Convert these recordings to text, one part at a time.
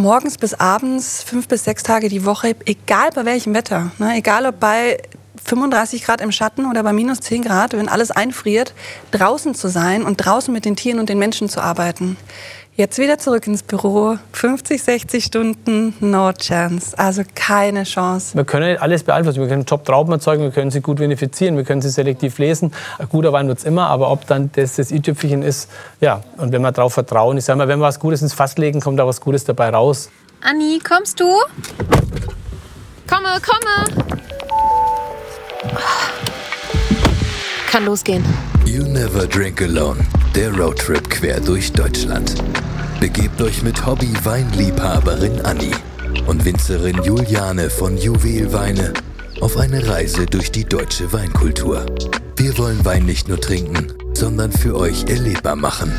morgens bis abends, fünf bis sechs Tage die Woche, egal bei welchem Wetter. Ne? Egal ob bei 35 Grad im Schatten oder bei minus 10 Grad, wenn alles einfriert, draußen zu sein und draußen mit den Tieren und den Menschen zu arbeiten. Jetzt wieder zurück ins Büro. 50, 60 Stunden, no chance. Also keine Chance. Wir können alles beeinflussen. Wir können Top-Trauben erzeugen, wir können sie gut vinifizieren, wir können sie selektiv lesen. Ein guter Wein wird es immer, aber ob dann das das i-Tüpfelchen ist, ja. Und wenn wir darauf vertrauen, ich sage mal, wenn wir was Gutes ins Fass legen, kommt da was Gutes dabei raus. Anni, kommst du? Komme, komme! Kann losgehen. You Never Drink Alone, der Roadtrip quer durch Deutschland. Begebt euch mit Hobby-Weinliebhaberin Anni und Winzerin Juliane von Juwelweine auf eine Reise durch die deutsche Weinkultur. Wir wollen Wein nicht nur trinken, sondern für euch erlebbar machen.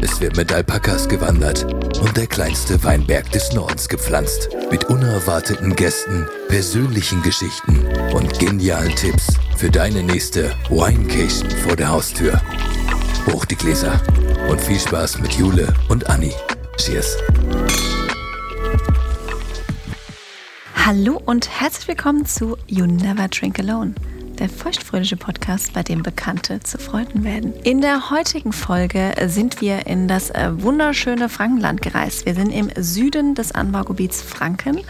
Es wird mit Alpakas gewandert und der kleinste Weinberg des Nordens gepflanzt. Mit unerwarteten Gästen, persönlichen Geschichten und genialen Tipps für deine nächste Winecation vor der Haustür. Hoch die Gläser und viel Spaß mit Jule und Anni. Cheers. Hallo und herzlich willkommen zu You Never Drink Alone, der feuchtfröhliche Podcast, bei dem Bekannte zu Freunden werden. In der heutigen Folge sind wir in das äh, wunderschöne Frankenland gereist. Wir sind im Süden des Anbaugebiets Franken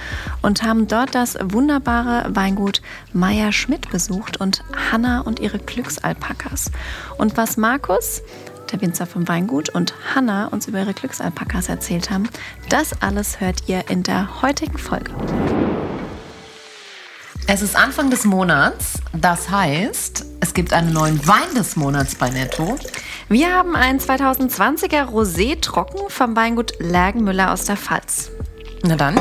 und haben dort das wunderbare Weingut Meier Schmidt besucht und Hanna und ihre Glücksalpakas. Und was Markus der Winzer vom Weingut und Hanna uns über ihre Glücksalpakas erzählt haben, das alles hört ihr in der heutigen Folge. Es ist Anfang des Monats, das heißt, es gibt einen neuen Wein des Monats bei Netto. Wir haben einen 2020er Rosé trocken vom Weingut Lergenmüller aus der Pfalz. Na dann.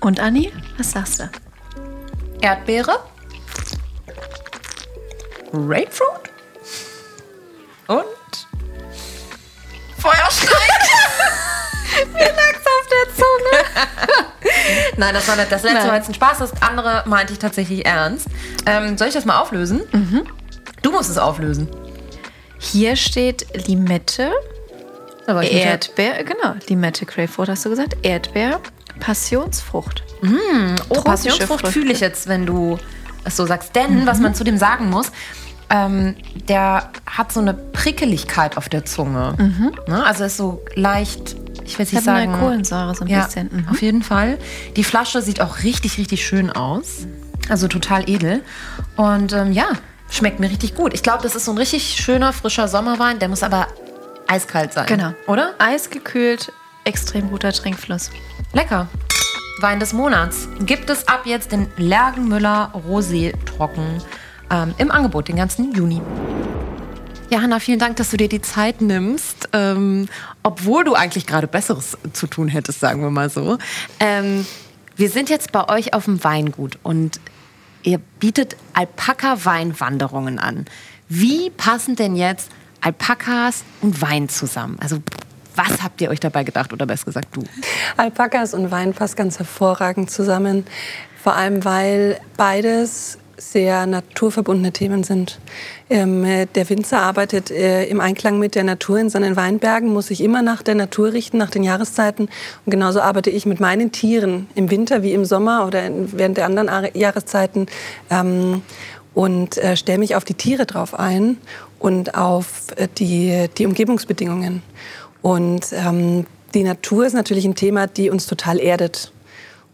Und Anni, was sagst du? Erdbeere. Grapefruit. Und Feuerstein. Lag's auf der Zunge. Nein, das war nicht das letzte war jetzt ein Spaß. Das andere meinte ich tatsächlich ernst. Ähm, soll ich das mal auflösen? Du musst es auflösen. Hier steht Limette, Erdbeer, genau, Limette, Grapefruit hast du gesagt, Erdbeer, Passionsfrucht. Oh, Tropische Passionsfrucht fühle ich jetzt, wenn du es so sagst. Denn, was man zu dem sagen muss, ähm, der hat so eine Prickeligkeit auf der Zunge. Ne? Also ist so leicht, ich Ich nicht sagen... Kohlensäure so ein ja, bisschen. Mhm. auf jeden Fall. Die Flasche sieht auch richtig, richtig schön aus. Also total edel. Und ähm, ja, schmeckt mir richtig gut. Ich glaube, das ist so ein richtig schöner, frischer Sommerwein. Der muss aber eiskalt sein. Genau. Oder? Eisgekühlt, extrem guter Trinkfluss. Lecker. Wein des Monats. Gibt es ab jetzt den Lergenmüller Rosé Trocken ähm, im Angebot den ganzen Juni. Ja, Hanna, vielen Dank, dass du dir die Zeit nimmst, ähm, obwohl du eigentlich gerade Besseres zu tun hättest, sagen wir mal so. Ähm, wir sind jetzt bei euch auf dem Weingut und ihr bietet Alpaka-Weinwanderungen an. Wie passen denn jetzt Alpakas und Wein zusammen? Also was habt ihr euch dabei gedacht oder besser gesagt du? Alpakas und Wein passt ganz hervorragend zusammen. Vor allem, weil beides sehr naturverbundene Themen sind. Ähm, äh, der Winzer arbeitet äh, im Einklang mit der Natur in seinen Weinbergen, muss sich immer nach der Natur richten, nach den Jahreszeiten. Und genauso arbeite ich mit meinen Tieren im Winter wie im Sommer oder während der anderen Jahreszeiten ähm, und äh, stelle mich auf die Tiere drauf ein und auf äh, die, die Umgebungsbedingungen. Und ähm, die Natur ist natürlich ein Thema, die uns total erdet.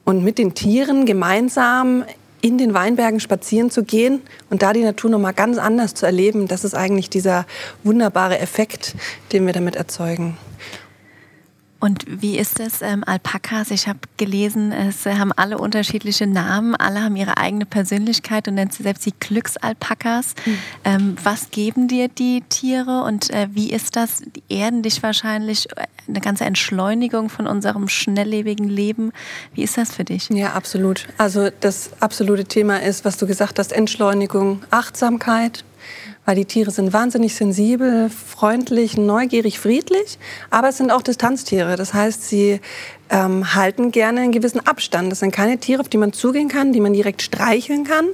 Und mit den Tieren gemeinsam in den Weinbergen spazieren zu gehen und da die Natur noch mal ganz anders zu erleben, das ist eigentlich dieser wunderbare Effekt, den wir damit erzeugen. Und wie ist es, ähm, Alpakas? Ich habe gelesen, es haben alle unterschiedliche Namen, alle haben ihre eigene Persönlichkeit und nennt sie selbst die Glücksalpakas. Ähm, was geben dir die Tiere und äh, wie ist das? Die erden dich wahrscheinlich, äh, eine ganze Entschleunigung von unserem schnelllebigen Leben. Wie ist das für dich? Ja, absolut. Also das absolute Thema ist, was du gesagt hast, Entschleunigung, Achtsamkeit. Weil die Tiere sind wahnsinnig sensibel, freundlich, neugierig, friedlich, aber es sind auch Distanztiere. Das heißt, sie ähm, halten gerne einen gewissen Abstand. Das sind keine Tiere, auf die man zugehen kann, die man direkt streicheln kann,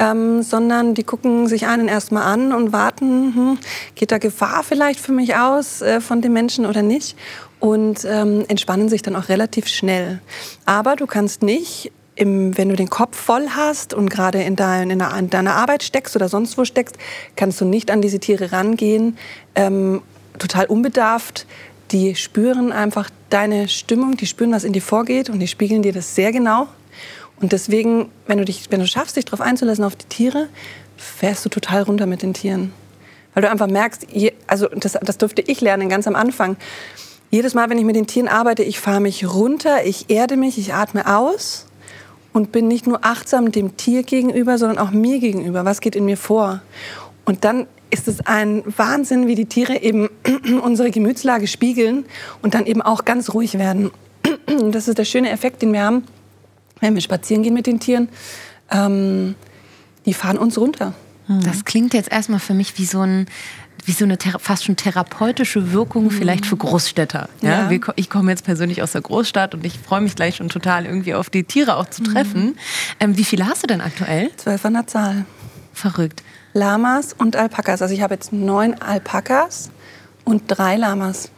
ähm, sondern die gucken sich einen erstmal an und warten, hm, geht da Gefahr vielleicht für mich aus äh, von dem Menschen oder nicht und ähm, entspannen sich dann auch relativ schnell. Aber du kannst nicht im, wenn du den Kopf voll hast und gerade in, dein, in, deiner, in, deiner, Arbeit steckst oder sonst wo steckst, kannst du nicht an diese Tiere rangehen, ähm, total unbedarft. Die spüren einfach deine Stimmung, die spüren, was in dir vorgeht und die spiegeln dir das sehr genau. Und deswegen, wenn du, dich, wenn du schaffst, dich darauf einzulassen auf die Tiere, fährst du total runter mit den Tieren. Weil du einfach merkst, also das, das durfte ich lernen ganz am Anfang. Jedes Mal, wenn ich mit den Tieren arbeite, ich fahre mich runter, ich erde mich, ich atme aus und bin nicht nur achtsam dem Tier gegenüber, sondern auch mir gegenüber. Was geht in mir vor? Und dann ist es ein Wahnsinn, wie die Tiere eben unsere Gemütslage spiegeln und dann eben auch ganz ruhig werden. Das ist der schöne Effekt, den wir haben, wenn wir spazieren gehen mit den Tieren. Ähm, die fahren uns runter. Das klingt jetzt erstmal für mich wie so ein wie so eine fast schon therapeutische Wirkung vielleicht für Großstädter. Ja? ja. Ich komme jetzt persönlich aus der Großstadt und ich freue mich gleich schon total irgendwie auf die Tiere auch zu mhm. treffen. Mhm. Ähm, wie viele hast du denn aktuell? Zwölf an der Zahl. Verrückt. Lamas und Alpakas. Also ich habe jetzt neun Alpakas und drei Lamas.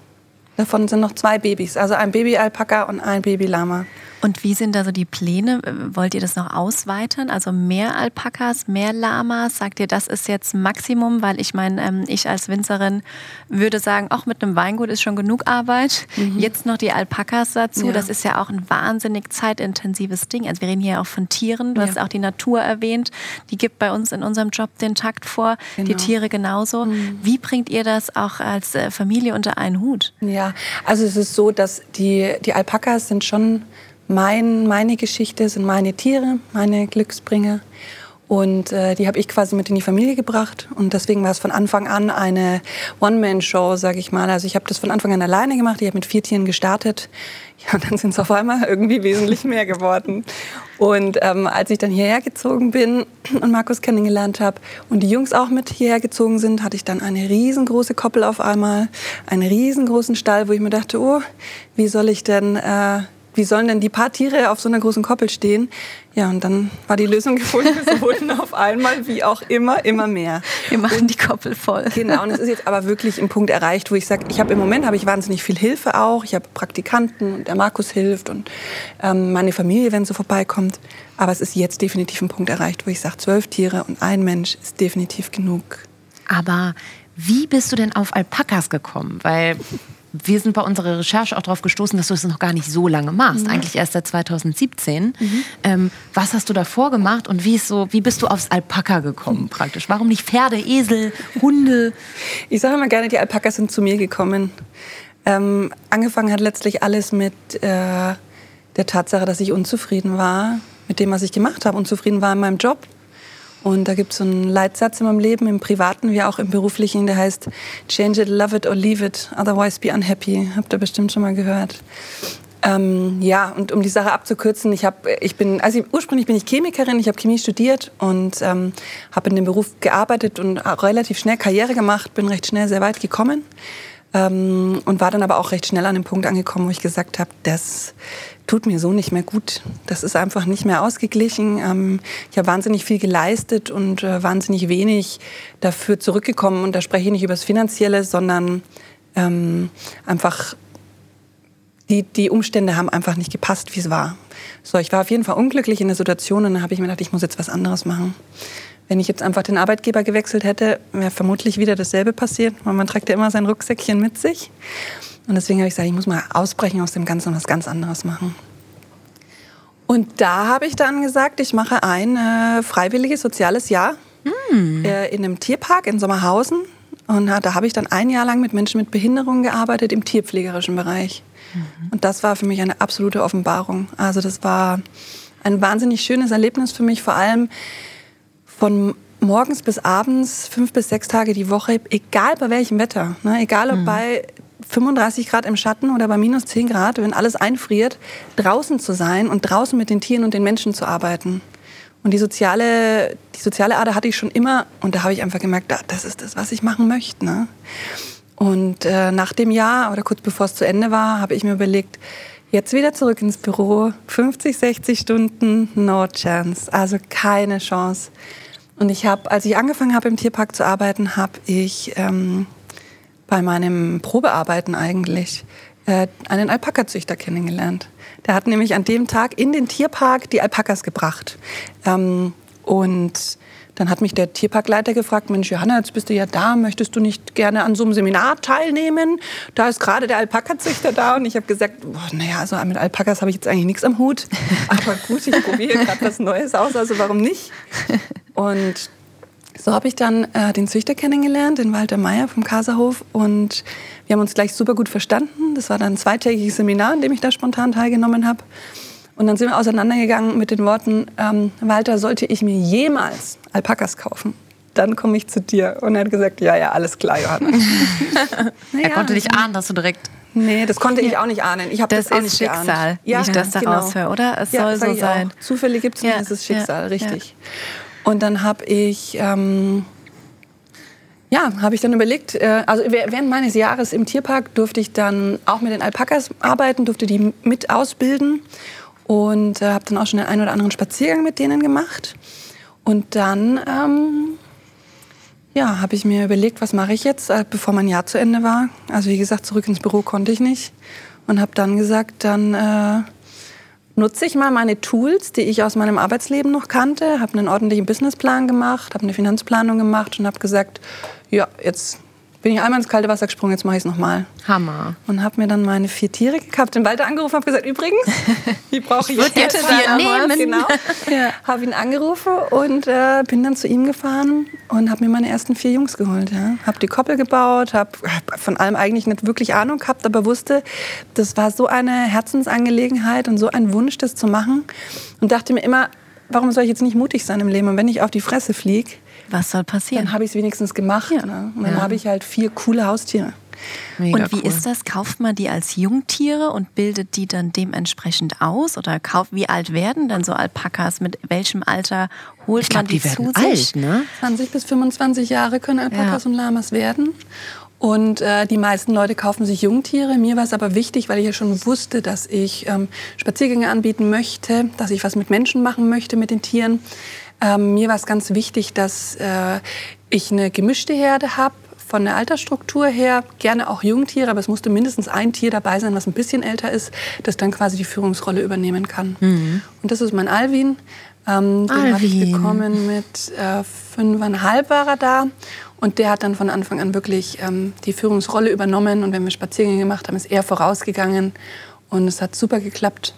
Davon sind noch zwei Babys, also ein Baby-Alpaka und ein Baby-Lama. Und wie sind da so die Pläne? Wollt ihr das noch ausweiten? Also mehr Alpakas, mehr Lamas? Sagt ihr, das ist jetzt Maximum? Weil ich meine, ähm, ich als Winzerin würde sagen, auch mit einem Weingut ist schon genug Arbeit. Mhm. Jetzt noch die Alpakas dazu. Ja. Das ist ja auch ein wahnsinnig zeitintensives Ding. Also wir reden hier auch von Tieren. Du ja. hast auch die Natur erwähnt. Die gibt bei uns in unserem Job den Takt vor. Genau. Die Tiere genauso. Mhm. Wie bringt ihr das auch als äh, Familie unter einen Hut? Ja, also es ist so, dass die, die Alpakas sind schon mein, meine Geschichte sind meine Tiere, meine Glücksbringer. Und äh, die habe ich quasi mit in die Familie gebracht. Und deswegen war es von Anfang an eine One-Man-Show, sage ich mal. Also ich habe das von Anfang an alleine gemacht. Ich habe mit vier Tieren gestartet. Ja, und dann sind es auf einmal irgendwie wesentlich mehr geworden. Und ähm, als ich dann hierher gezogen bin und Markus kennengelernt habe und die Jungs auch mit hierher gezogen sind, hatte ich dann eine riesengroße Koppel auf einmal, einen riesengroßen Stall, wo ich mir dachte, oh, wie soll ich denn... Äh, wie sollen denn die paar Tiere auf so einer großen Koppel stehen? Ja, und dann war die Lösung gefunden. Es wurden auf einmal, wie auch immer, immer mehr. Wir machen und, die Koppel voll. Genau, und es ist jetzt aber wirklich ein Punkt erreicht, wo ich sage, ich habe im Moment habe ich wahnsinnig viel Hilfe auch. Ich habe Praktikanten und der Markus hilft und ähm, meine Familie, wenn sie vorbeikommt. Aber es ist jetzt definitiv ein Punkt erreicht, wo ich sage, zwölf Tiere und ein Mensch ist definitiv genug. Aber wie bist du denn auf Alpakas gekommen? Weil wir sind bei unserer Recherche auch darauf gestoßen, dass du es das noch gar nicht so lange machst, mhm. eigentlich erst seit 2017. Mhm. Ähm, was hast du davor gemacht und wie, ist so, wie bist du aufs Alpaka gekommen praktisch? Warum nicht Pferde, Esel, Hunde? Ich sage immer gerne, die Alpakas sind zu mir gekommen. Ähm, angefangen hat letztlich alles mit äh, der Tatsache, dass ich unzufrieden war mit dem, was ich gemacht habe, unzufrieden war in meinem Job und da gibt es so einen Leitsatz in meinem Leben, im Privaten wie auch im Beruflichen, der heißt Change it, love it or leave it, otherwise be unhappy. Habt ihr bestimmt schon mal gehört. Ähm, ja, und um die Sache abzukürzen, ich habe, ich bin, also ursprünglich bin ich Chemikerin, ich habe Chemie studiert und ähm, habe in dem Beruf gearbeitet und relativ schnell Karriere gemacht, bin recht schnell sehr weit gekommen ähm, und war dann aber auch recht schnell an dem Punkt angekommen, wo ich gesagt habe, das tut mir so nicht mehr gut. Das ist einfach nicht mehr ausgeglichen. Ähm, ich habe wahnsinnig viel geleistet und äh, wahnsinnig wenig dafür zurückgekommen. Und da spreche ich nicht über das Finanzielle, sondern ähm, einfach die, die Umstände haben einfach nicht gepasst, wie es war. So, ich war auf jeden Fall unglücklich in der Situation und dann habe ich mir gedacht, ich muss jetzt was anderes machen. Wenn ich jetzt einfach den Arbeitgeber gewechselt hätte, wäre vermutlich wieder dasselbe passiert, weil man trägt ja immer sein Rucksäckchen mit sich. Und deswegen habe ich gesagt, ich muss mal ausbrechen aus dem Ganzen und was ganz anderes machen. Und da habe ich dann gesagt, ich mache ein äh, freiwilliges soziales Jahr mm. äh, in einem Tierpark in Sommerhausen. Und da habe ich dann ein Jahr lang mit Menschen mit Behinderungen gearbeitet im tierpflegerischen Bereich. Mhm. Und das war für mich eine absolute Offenbarung. Also das war ein wahnsinnig schönes Erlebnis für mich, vor allem von morgens bis abends, fünf bis sechs Tage die Woche, egal bei welchem Wetter, ne? egal ob mhm. bei 35 Grad im Schatten oder bei minus 10 Grad, wenn alles einfriert, draußen zu sein und draußen mit den Tieren und den Menschen zu arbeiten. Und die soziale, die soziale Ader hatte ich schon immer und da habe ich einfach gemerkt, das ist das, was ich machen möchte. Ne? Und äh, nach dem Jahr oder kurz bevor es zu Ende war, habe ich mir überlegt, jetzt wieder zurück ins Büro, 50, 60 Stunden, no chance, also keine Chance. Und ich habe, als ich angefangen habe im Tierpark zu arbeiten, habe ich ähm, bei meinem Probearbeiten eigentlich äh, einen Alpakazüchter kennengelernt. Der hat nämlich an dem Tag in den Tierpark die Alpakas gebracht. Ähm, und dann hat mich der Tierparkleiter gefragt, Mensch, Johanna, jetzt bist du ja da, möchtest du nicht gerne an so einem Seminar teilnehmen? Da ist gerade der Alpakazüchter da und ich habe gesagt, naja, also mit Alpakas habe ich jetzt eigentlich nichts am Hut. Aber gut, ich probiere gerade was Neues aus, also warum nicht? Und so habe ich dann äh, den Züchter kennengelernt, den Walter Meyer vom Kaserhof. Und wir haben uns gleich super gut verstanden. Das war dann ein zweitägiges Seminar, in dem ich da spontan teilgenommen habe. Und dann sind wir auseinandergegangen mit den Worten, ähm, Walter, sollte ich mir jemals Alpakas kaufen, dann komme ich zu dir. Und er hat gesagt, ja, ja, alles klar, Johanna. naja, er konnte nicht ahnen, dass du direkt... Nee, das konnte ich auch nicht ahnen. Ich das, das auch ist Schicksal, ja, wie ich das genau. daraus höre, oder? Es ja, soll so sein. Auch. Zufälle gibt es nicht, es ist Schicksal, ja, richtig. Und dann habe ich... Ähm, ja, habe ich dann überlegt, äh, also während meines Jahres im Tierpark durfte ich dann auch mit den Alpakas arbeiten, durfte die mit ausbilden und äh, habe dann auch schon den einen oder anderen Spaziergang mit denen gemacht. Und dann ähm, ja, habe ich mir überlegt, was mache ich jetzt, äh, bevor mein Jahr zu Ende war. Also wie gesagt, zurück ins Büro konnte ich nicht. Und habe dann gesagt, dann äh, nutze ich mal meine Tools, die ich aus meinem Arbeitsleben noch kannte, habe einen ordentlichen Businessplan gemacht, habe eine Finanzplanung gemacht und habe gesagt, ja, jetzt bin ich einmal ins kalte Wasser gesprungen, jetzt mache ich es nochmal. Hammer. Und habe mir dann meine vier Tiere gekauft, den Walter angerufen, habe gesagt, übrigens, die brauche ich, ich jetzt. vier nehmen. Genau. Ja. Habe ihn angerufen und äh, bin dann zu ihm gefahren und habe mir meine ersten vier Jungs geholt. Ja. Habe die Koppel gebaut, habe von allem eigentlich nicht wirklich Ahnung gehabt, aber wusste, das war so eine Herzensangelegenheit und so ein Wunsch, das zu machen. Und dachte mir immer, warum soll ich jetzt nicht mutig sein im Leben? Und wenn ich auf die Fresse fliege, was soll passieren? Dann habe ich es wenigstens gemacht. Ja. Ne? Und dann ja. habe ich halt vier coole Haustiere. Mega und wie cool. ist das? Kauft man die als Jungtiere und bildet die dann dementsprechend aus? Oder kauft, wie alt werden dann so Alpakas? Mit welchem Alter holt ich glaub, man die, die zu sich? Alt, ne? 20 bis 25 Jahre können Alpakas ja. und Lamas werden. Und äh, die meisten Leute kaufen sich Jungtiere. Mir war es aber wichtig, weil ich ja schon wusste, dass ich ähm, Spaziergänge anbieten möchte, dass ich was mit Menschen machen möchte mit den Tieren, ähm, mir war es ganz wichtig, dass äh, ich eine gemischte Herde habe von der Altersstruktur her gerne auch Jungtiere, aber es musste mindestens ein Tier dabei sein, was ein bisschen älter ist, das dann quasi die Führungsrolle übernehmen kann. Mhm. Und das ist mein Alvin. Ähm, den habe ich bekommen mit äh, fünfeinhalb war er da. Und der hat dann von Anfang an wirklich ähm, die Führungsrolle übernommen. Und wenn wir Spaziergänge gemacht haben, ist er vorausgegangen. Und es hat super geklappt.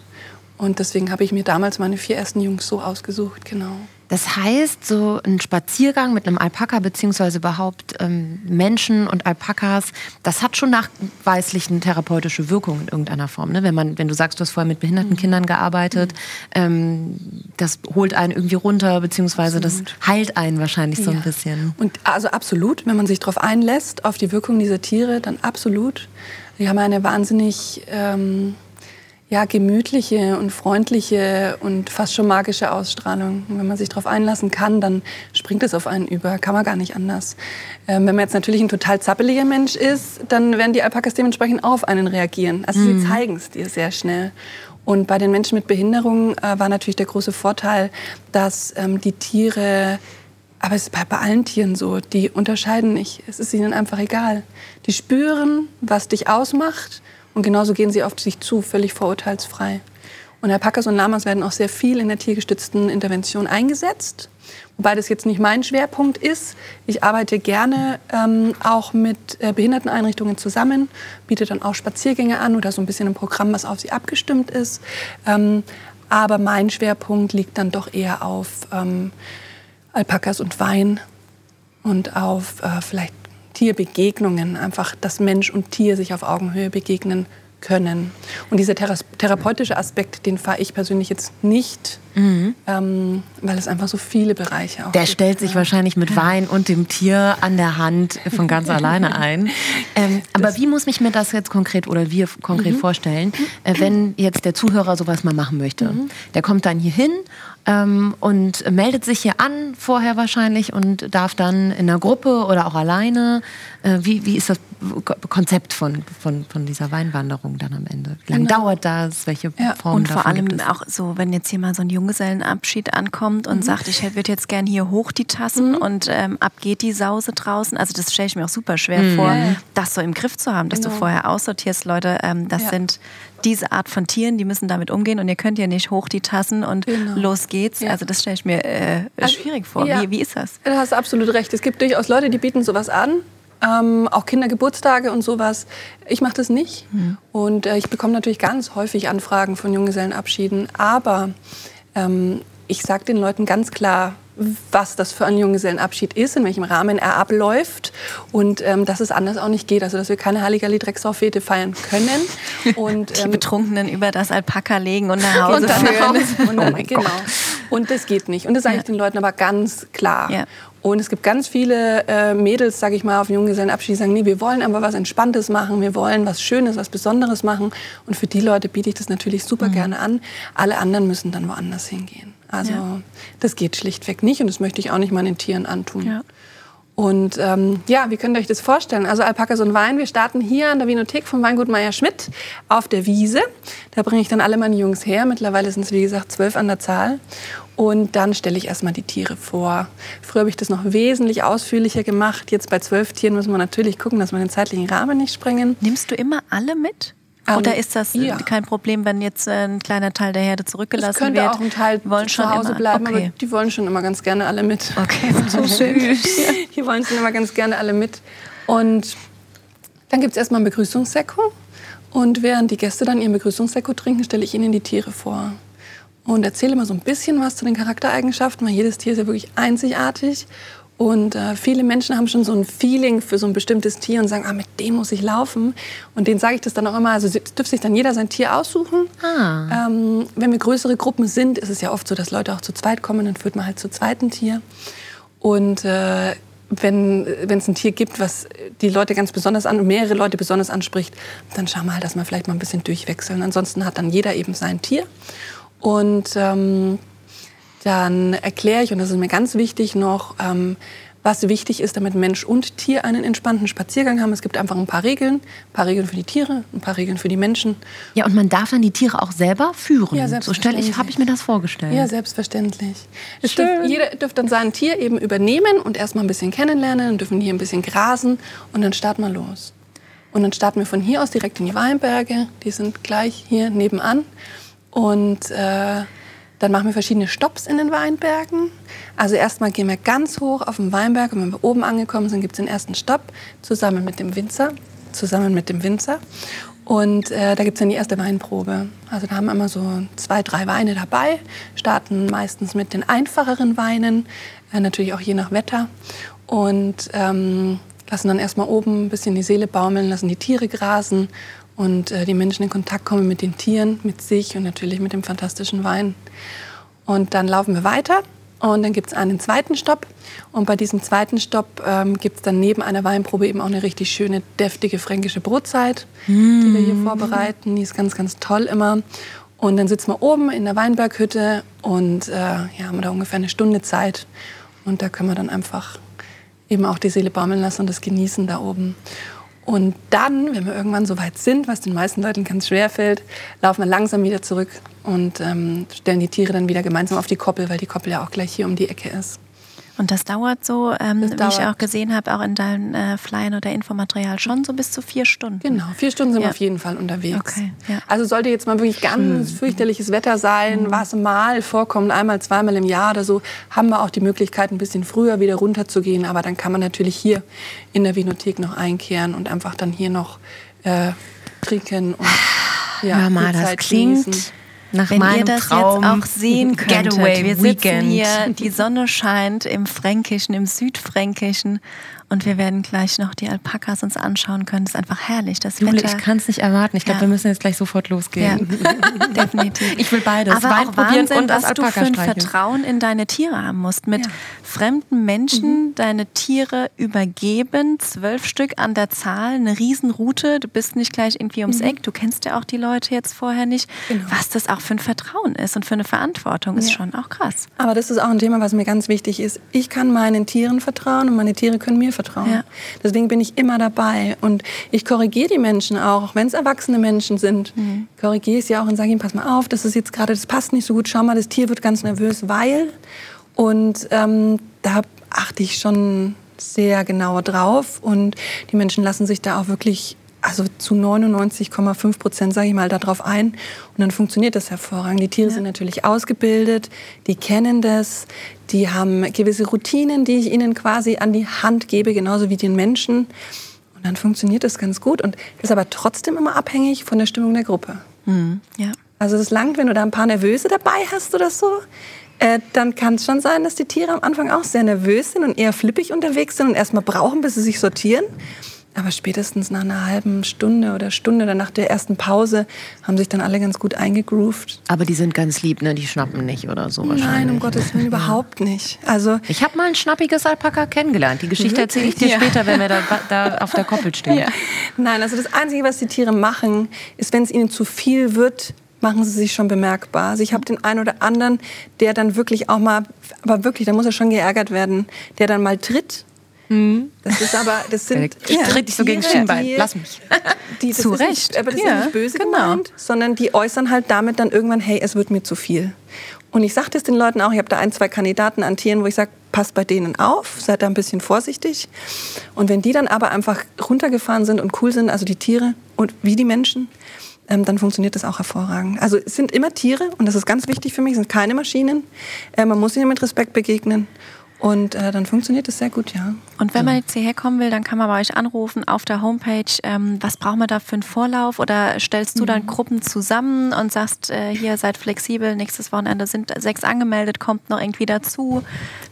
Und deswegen habe ich mir damals meine vier ersten Jungs so ausgesucht, genau. Das heißt, so ein Spaziergang mit einem Alpaka, beziehungsweise überhaupt ähm, Menschen und Alpakas, das hat schon nachweislich eine therapeutische Wirkung in irgendeiner Form. Ne? Wenn, man, wenn du sagst, du hast vorher mit behinderten mhm. Kindern gearbeitet, ähm, das holt einen irgendwie runter, beziehungsweise absolut. das heilt einen wahrscheinlich so ja. ein bisschen. Und also absolut, wenn man sich darauf einlässt, auf die Wirkung dieser Tiere, dann absolut. Die haben eine wahnsinnig... Ähm ja, gemütliche und freundliche und fast schon magische Ausstrahlung. Und wenn man sich darauf einlassen kann, dann springt es auf einen über. Kann man gar nicht anders. Ähm, wenn man jetzt natürlich ein total zappeliger Mensch ist, dann werden die Alpakas dementsprechend auf einen reagieren. Also mhm. sie zeigen es dir sehr schnell. Und bei den Menschen mit Behinderung äh, war natürlich der große Vorteil, dass ähm, die Tiere aber es ist bei, bei allen Tieren so, die unterscheiden nicht. Es ist ihnen einfach egal. Die spüren, was dich ausmacht und genauso gehen sie auf sich zu, völlig vorurteilsfrei. Und Alpakas und Lamas werden auch sehr viel in der tiergestützten Intervention eingesetzt. Wobei das jetzt nicht mein Schwerpunkt ist. Ich arbeite gerne ähm, auch mit äh, Behinderteneinrichtungen zusammen, biete dann auch Spaziergänge an oder so ein bisschen ein Programm, was auf sie abgestimmt ist. Ähm, aber mein Schwerpunkt liegt dann doch eher auf ähm, Alpakas und Wein und auf äh, vielleicht Tierbegegnungen, einfach, dass Mensch und Tier sich auf Augenhöhe begegnen können. Und dieser therapeutische Aspekt, den fahre ich persönlich jetzt nicht mhm. ähm, weil es einfach so viele Bereiche auch Der gibt. stellt sich wahrscheinlich mit Wein und dem Tier an der Hand von ganz alleine ein. Ähm, aber wie muss ich mir das jetzt konkret oder wir konkret mhm. vorstellen, äh, wenn jetzt der Zuhörer sowas mal machen möchte? Mhm. Der kommt dann hier hin ähm, und meldet sich hier an, vorher wahrscheinlich, und darf dann in einer Gruppe oder auch alleine. Äh, wie, wie ist das Konzept von, von, von dieser Weinwanderung dann am Ende? Wie lange genau. dauert das? Welche ja. Formen Und vor allem auch so, wenn jetzt hier mal so ein Junggesellenabschied ankommt und mhm. sagt, ich würde jetzt gern hier hoch die Tassen mhm. und ähm, ab geht die Sause draußen. Also das stelle ich mir auch super schwer mhm. vor, das so im Griff zu haben, dass genau. du vorher aussortierst, Leute, ähm, das ja. sind diese Art von Tieren, die müssen damit umgehen und ihr könnt ja nicht hoch die Tassen und genau. los geht's. Ja. Also das stelle ich mir äh, also, schwierig vor. Ja. Wie, wie ist das? Du hast absolut recht. Es gibt durchaus Leute, die bieten sowas an. Ähm, auch Kindergeburtstage und sowas. Ich mache das nicht. Mhm. Und äh, ich bekomme natürlich ganz häufig Anfragen von Junggesellenabschieden. Aber ähm, ich sage den Leuten ganz klar, was das für ein Junggesellenabschied ist, in welchem Rahmen er abläuft und ähm, dass es anders auch nicht geht. Also dass wir keine Halligalli Drecksaufete feiern können. Und, ähm, Die Betrunkenen über das Alpaka legen und nach Hause und dann führen. Nach Hause. Und dann, oh genau. Und das geht nicht. Und das sage ich ja. den Leuten aber ganz klar. Ja. Und es gibt ganz viele äh, Mädels, sage ich mal, auf dem Junggesellenabschied, die sagen, nee, wir wollen aber was Entspanntes machen, wir wollen was Schönes, was Besonderes machen. Und für die Leute biete ich das natürlich super mhm. gerne an. Alle anderen müssen dann woanders hingehen. Also ja. das geht schlichtweg nicht und das möchte ich auch nicht meinen Tieren antun. Ja. Und ähm, ja, wie könnt ihr euch das vorstellen? Also Alpakas und Wein, wir starten hier an der Vinothek vom Weingut Meier Schmidt auf der Wiese. Da bringe ich dann alle meine Jungs her. Mittlerweile sind es, wie gesagt, zwölf an der Zahl. Und dann stelle ich erstmal die Tiere vor. Früher habe ich das noch wesentlich ausführlicher gemacht. Jetzt bei zwölf Tieren müssen wir natürlich gucken, dass wir den zeitlichen Rahmen nicht sprengen. Nimmst du immer alle mit? Oder ist das ja. kein Problem, wenn jetzt äh, ein kleiner Teil der Herde zurückgelassen wird? Es könnte auch ein Teil wollen zu Hause bleiben, okay. aber die wollen schon immer ganz gerne alle mit. Okay, so süß. Die wollen schon immer ganz gerne alle mit. Und dann gibt es erstmal ein Begrüßungssekko. Und während die Gäste dann ihren Begrüßungssekko trinken, stelle ich ihnen die Tiere vor. Und erzähle immer so ein bisschen was zu den Charaktereigenschaften, weil jedes Tier ist ja wirklich einzigartig. Und äh, viele Menschen haben schon so ein Feeling für so ein bestimmtes Tier und sagen, ah, mit dem muss ich laufen. Und denen sage ich das dann auch immer. Also dürfte sich dann jeder sein Tier aussuchen. Ah. Ähm, wenn wir größere Gruppen sind, ist es ja oft so, dass Leute auch zu zweit kommen. Dann führt man halt zu zweiten Tier. Und äh, wenn es ein Tier gibt, was die Leute ganz besonders an, mehrere Leute besonders anspricht, dann schauen wir halt, dass wir vielleicht mal ein bisschen durchwechseln. Ansonsten hat dann jeder eben sein Tier. Und ähm, dann erkläre ich, und das ist mir ganz wichtig noch, ähm, was wichtig ist, damit Mensch und Tier einen entspannten Spaziergang haben. Es gibt einfach ein paar Regeln. Ein paar Regeln für die Tiere, ein paar Regeln für die Menschen. Ja, und man darf dann die Tiere auch selber führen. Ja, selbstverständlich. So habe ich mir das vorgestellt. Ja, selbstverständlich. Es dürft, jeder dürfte dann sein Tier eben übernehmen und erstmal ein bisschen kennenlernen. Dann dürfen hier ein bisschen grasen und dann starten wir los. Und dann starten wir von hier aus direkt in die Weinberge. Die sind gleich hier nebenan. Und äh, dann machen wir verschiedene Stops in den Weinbergen. Also erstmal gehen wir ganz hoch auf den Weinberg und wenn wir oben angekommen sind, gibt es den ersten Stopp zusammen mit dem Winzer. Zusammen mit dem Winzer. Und äh, da gibt es dann die erste Weinprobe. Also da haben wir immer so zwei, drei Weine dabei, starten meistens mit den einfacheren Weinen, äh, natürlich auch je nach Wetter. Und ähm, lassen dann erstmal oben ein bisschen die Seele baumeln, lassen die Tiere grasen und äh, die Menschen in Kontakt kommen mit den Tieren, mit sich und natürlich mit dem fantastischen Wein. Und dann laufen wir weiter und dann gibt es einen zweiten Stopp. Und bei diesem zweiten Stopp ähm, gibt es dann neben einer Weinprobe eben auch eine richtig schöne, deftige fränkische Brotzeit, mm. die wir hier mm. vorbereiten. Die ist ganz, ganz toll immer. Und dann sitzen wir oben in der Weinberghütte und äh, ja, haben da ungefähr eine Stunde Zeit. Und da können wir dann einfach eben auch die Seele baumeln lassen und das genießen da oben. Und dann, wenn wir irgendwann so weit sind, was den meisten Leuten ganz schwer fällt, laufen wir langsam wieder zurück und ähm, stellen die Tiere dann wieder gemeinsam auf die Koppel, weil die Koppel ja auch gleich hier um die Ecke ist. Und das dauert so, ähm, das wie dauert. ich auch gesehen habe, auch in deinem äh, Flyern oder Infomaterial schon so bis zu vier Stunden. Genau, vier Stunden sind ja. wir auf jeden Fall unterwegs. Okay, ja. Also sollte jetzt mal wirklich ganz hm. fürchterliches Wetter sein, hm. was mal vorkommt, einmal, zweimal im Jahr oder so, haben wir auch die Möglichkeit, ein bisschen früher wieder runterzugehen. Aber dann kann man natürlich hier in der Vinothek noch einkehren und einfach dann hier noch äh, trinken und ja, Hör mal, das klingt genießen. Nach Wenn ihr das Traum jetzt auch sehen könntet, Getaway wir sitzen Weekend. hier, die Sonne scheint im Fränkischen, im Südfränkischen Und wir werden gleich noch die Alpakas uns anschauen können. Das ist einfach herrlich. Das Jule, Wetter. ich kann es nicht erwarten. Ich glaube, Ja. wir müssen jetzt gleich sofort losgehen. Ja, definitiv. Ich will beides. Aber Wein auch probieren Wahnsinn, und das was du für ein. Vertrauen in deine Tiere haben musst. Mit Ja. fremden Menschen deine Tiere übergeben, zwölf Stück an der Zahl, eine Riesenroute. Du bist nicht gleich irgendwie ums Eck. Du kennst ja auch die Leute jetzt vorher nicht. Was das auch für ein Vertrauen ist und für eine Verantwortung, ist schon auch krass. Aber das ist auch ein Thema, was mir ganz wichtig ist. Ich kann meinen Tieren vertrauen und meine Tiere können mir vertrauen. Ja. Deswegen bin ich immer dabei. Und ich korrigiere die Menschen auch, auch wenn es erwachsene Menschen sind. Korrigiere ich sie auch und sage ihnen, pass mal auf, das ist jetzt gerade, das passt nicht so gut. Schau mal, das Tier wird ganz nervös, weil. Und ähm, da achte ich schon sehr genau drauf. Und die Menschen lassen sich da auch wirklich also zu 99,5 Prozent, sage ich mal, darauf ein. Und dann funktioniert das hervorragend. Die Tiere sind natürlich ausgebildet, die kennen das, die haben gewisse Routinen, die ich ihnen quasi an die Hand gebe, genauso wie den Menschen. Und dann funktioniert das ganz gut. Und ist aber trotzdem immer abhängig von der Stimmung der Gruppe. Ja. Also das langt, wenn du da ein paar Nervöse dabei hast oder so, äh, dann kann es schon sein, dass die Tiere am Anfang auch sehr nervös sind und eher flippig unterwegs sind und erstmal brauchen, bis sie sich sortieren. Aber spätestens nach einer halben Stunde oder Stunde oder nach der ersten Pause haben sich dann alle ganz gut eingegroovt. Aber die sind ganz lieb, ne? Die schnappen nicht oder so wahrscheinlich. Nein, um Gottes Willen überhaupt nicht. Also Ich habe mal ein schnappiges Alpaka kennengelernt. Die Geschichte erzähle ich dir später, wenn wir da, da auf der Koppel stehen. Nein, also das Einzige, was die Tiere machen, ist, wenn es ihnen zu viel wird, machen sie sich schon bemerkbar. Also ich habe den einen oder anderen, der dann wirklich auch mal, aber wirklich, da muss er schon geärgert werden, der dann mal tritt. Das ist aber, das sind Ich tritt dich so gegen Schienbein. die- Lass mich. Die, Zu Recht. Nicht, aber das Ja, ist nicht böse genau. gemeint, sondern die äußern halt damit dann irgendwann, hey, es wird mir zu viel. Und ich sage das den Leuten auch, ich habe da ein, zwei Kandidaten an Tieren, wo ich sage, passt bei denen auf, seid da ein bisschen vorsichtig. Und wenn die dann aber einfach runtergefahren sind und cool sind, also die Tiere und wie die Menschen, ähm, dann funktioniert das auch hervorragend. Also es sind immer Tiere und das ist ganz wichtig für mich, es sind keine Maschinen. Äh, man muss ihnen mit Respekt begegnen und äh, dann funktioniert das sehr gut, ja. Und wenn man jetzt hierher kommen will, dann kann man bei euch anrufen auf der Homepage. Ähm, was braucht man da für einen Vorlauf? Oder stellst du Mhm. dann Gruppen zusammen und sagst, äh, hier seid flexibel, nächstes Wochenende sind sechs angemeldet, kommt noch irgendwie dazu?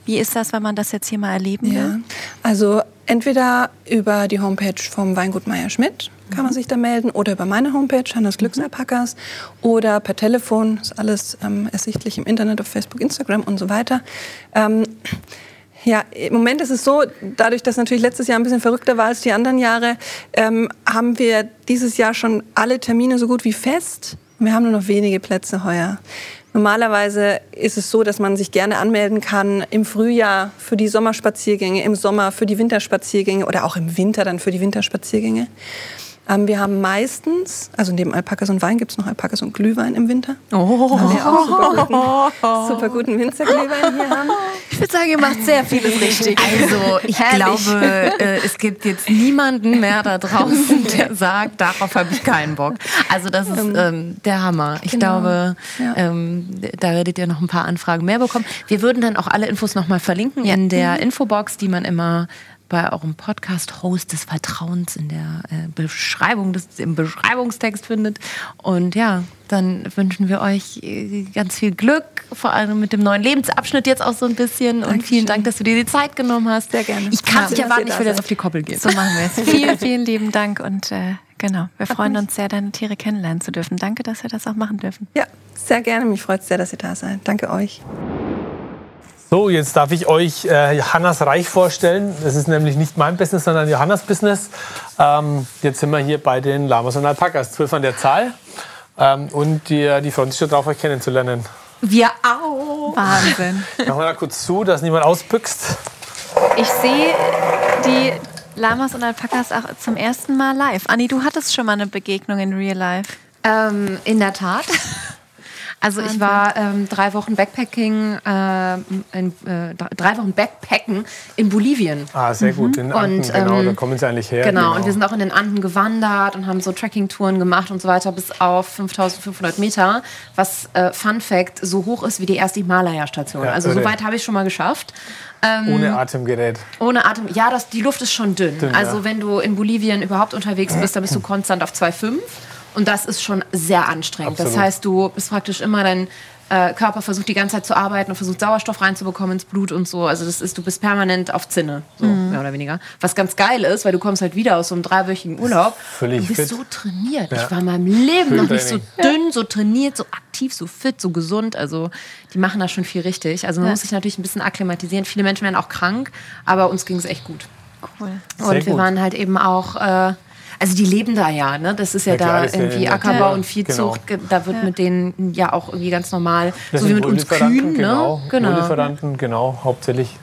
Wie ist das, wenn man das jetzt hier mal erleben Ja, will? also entweder über die Homepage vom Weingut Meier Schmidt kann man sich da melden oder über meine Homepage, Hannes Glücksalpakas, oder per Telefon, ist alles ähm, ersichtlich im Internet, auf Facebook, Instagram und so weiter. Ähm, ja, im Moment ist es so, dadurch, dass natürlich letztes Jahr ein bisschen verrückter war als die anderen Jahre, ähm, haben wir dieses Jahr schon alle Termine so gut wie fest. Wir haben nur noch wenige Plätze heuer. Normalerweise ist es so, dass man sich gerne anmelden kann im Frühjahr für die Sommerspaziergänge, im Sommer für die Winterspaziergänge oder auch im Winter dann für die Winterspaziergänge. Ähm, wir haben meistens, also neben Alpakas und Wein gibt es noch Alpakas und Glühwein im Winter. Oh. Weil wir auch super guten, super guten Winzerglühwein hier haben. Ich würde sagen, ihr macht sehr vieles richtig. Also, ich Herrlich. glaube, äh, es gibt jetzt niemanden mehr da draußen, der sagt, darauf habe ich keinen Bock. Also, das ist ähm, der Hammer. Ich Genau. glaube, Ja. ähm, da werdet ihr noch ein paar Anfragen mehr bekommen. Wir würden dann auch alle Infos nochmal verlinken in der Infobox, die man immer bei eurem Podcast-Host des Vertrauens in der äh, Beschreibung, des, im Beschreibungstext findet. Und ja, dann wünschen wir euch äh, ganz viel Glück, vor allem mit dem neuen Lebensabschnitt jetzt auch so ein bisschen. Und vielen Dankeschön. Dank, dass du dir die Zeit genommen hast. Sehr gerne. Ich kann es nicht erwarten, ich will jetzt auf die Koppel gehen. So machen wir es. Vielen, vielen lieben Dank und äh, genau, wir freuen uns sehr, deine Tiere kennenlernen zu dürfen. Danke, dass wir das auch machen dürfen. Ja, sehr gerne. Mich freut es sehr, dass ihr da seid. Danke euch. So, jetzt darf ich euch äh, Johannas Reich vorstellen. Das ist nämlich nicht mein Business, sondern Johannas Business. Ähm, jetzt sind wir hier bei den Lamas und Alpakas, zwölf an der Zahl. Ähm, und die, die freuen sich schon drauf, euch kennenzulernen. Wir auch. Wahnsinn. Machen wir da kurz zu, dass niemand ausbüchst. Ich sehe die Lamas und Alpakas auch zum ersten Mal live. Anni, du hattest schon mal eine Begegnung in Real Life. Ähm, in der Tat. Also ich war ähm, drei Wochen Backpacking, äh, in, äh, drei Wochen Backpacken in Bolivien. Ah, sehr gut. In Anden, Und, genau, ähm, da kommen sie eigentlich her. Genau, und wir sind auch in den Anden gewandert und haben so Trekkingtouren gemacht und so weiter bis auf 5500 Meter, was, äh, Fun Fact, so hoch ist wie die erste Himalaya-Station. Ja, also so weit habe ich schon mal geschafft. Ähm, Ohne Atemgerät. Ohne Atem. Ja, das, die Luft ist schon dünn. Dünn, also ja. wenn du in Bolivien überhaupt unterwegs bist, dann bist du konstant auf 2,5. Und das ist schon sehr anstrengend. Das Absolut. heißt, du bist praktisch immer dann äh, Körper versucht die ganze Zeit zu arbeiten und versucht Sauerstoff reinzubekommen ins Blut und so. Also das ist, du bist permanent auf Zinne, so Mhm. mehr oder weniger. Was ganz geil ist, weil du kommst halt wieder aus so einem dreiwöchigen Urlaub. Völlig du bist fit. so trainiert. Ja. Ich war in meinem Leben noch nicht so dünn, so trainiert, so aktiv, so fit, so gesund. Also die machen da schon viel richtig. Also man muss sich natürlich ein bisschen akklimatisieren. Viele Menschen werden auch krank, aber uns ging es echt gut. Cool. Und Sehr wir gut. waren halt eben auch, äh, also die leben da ja, ne? Das ist ja, Ja, da ist ja irgendwie der Ackerbau und Viehzucht, ge- da wird Ja. mit denen ja auch irgendwie ganz normal, Das so wie mit uns Kühen, genau. ne? Genau. Wohllieferanten, genau, hauptsächlich.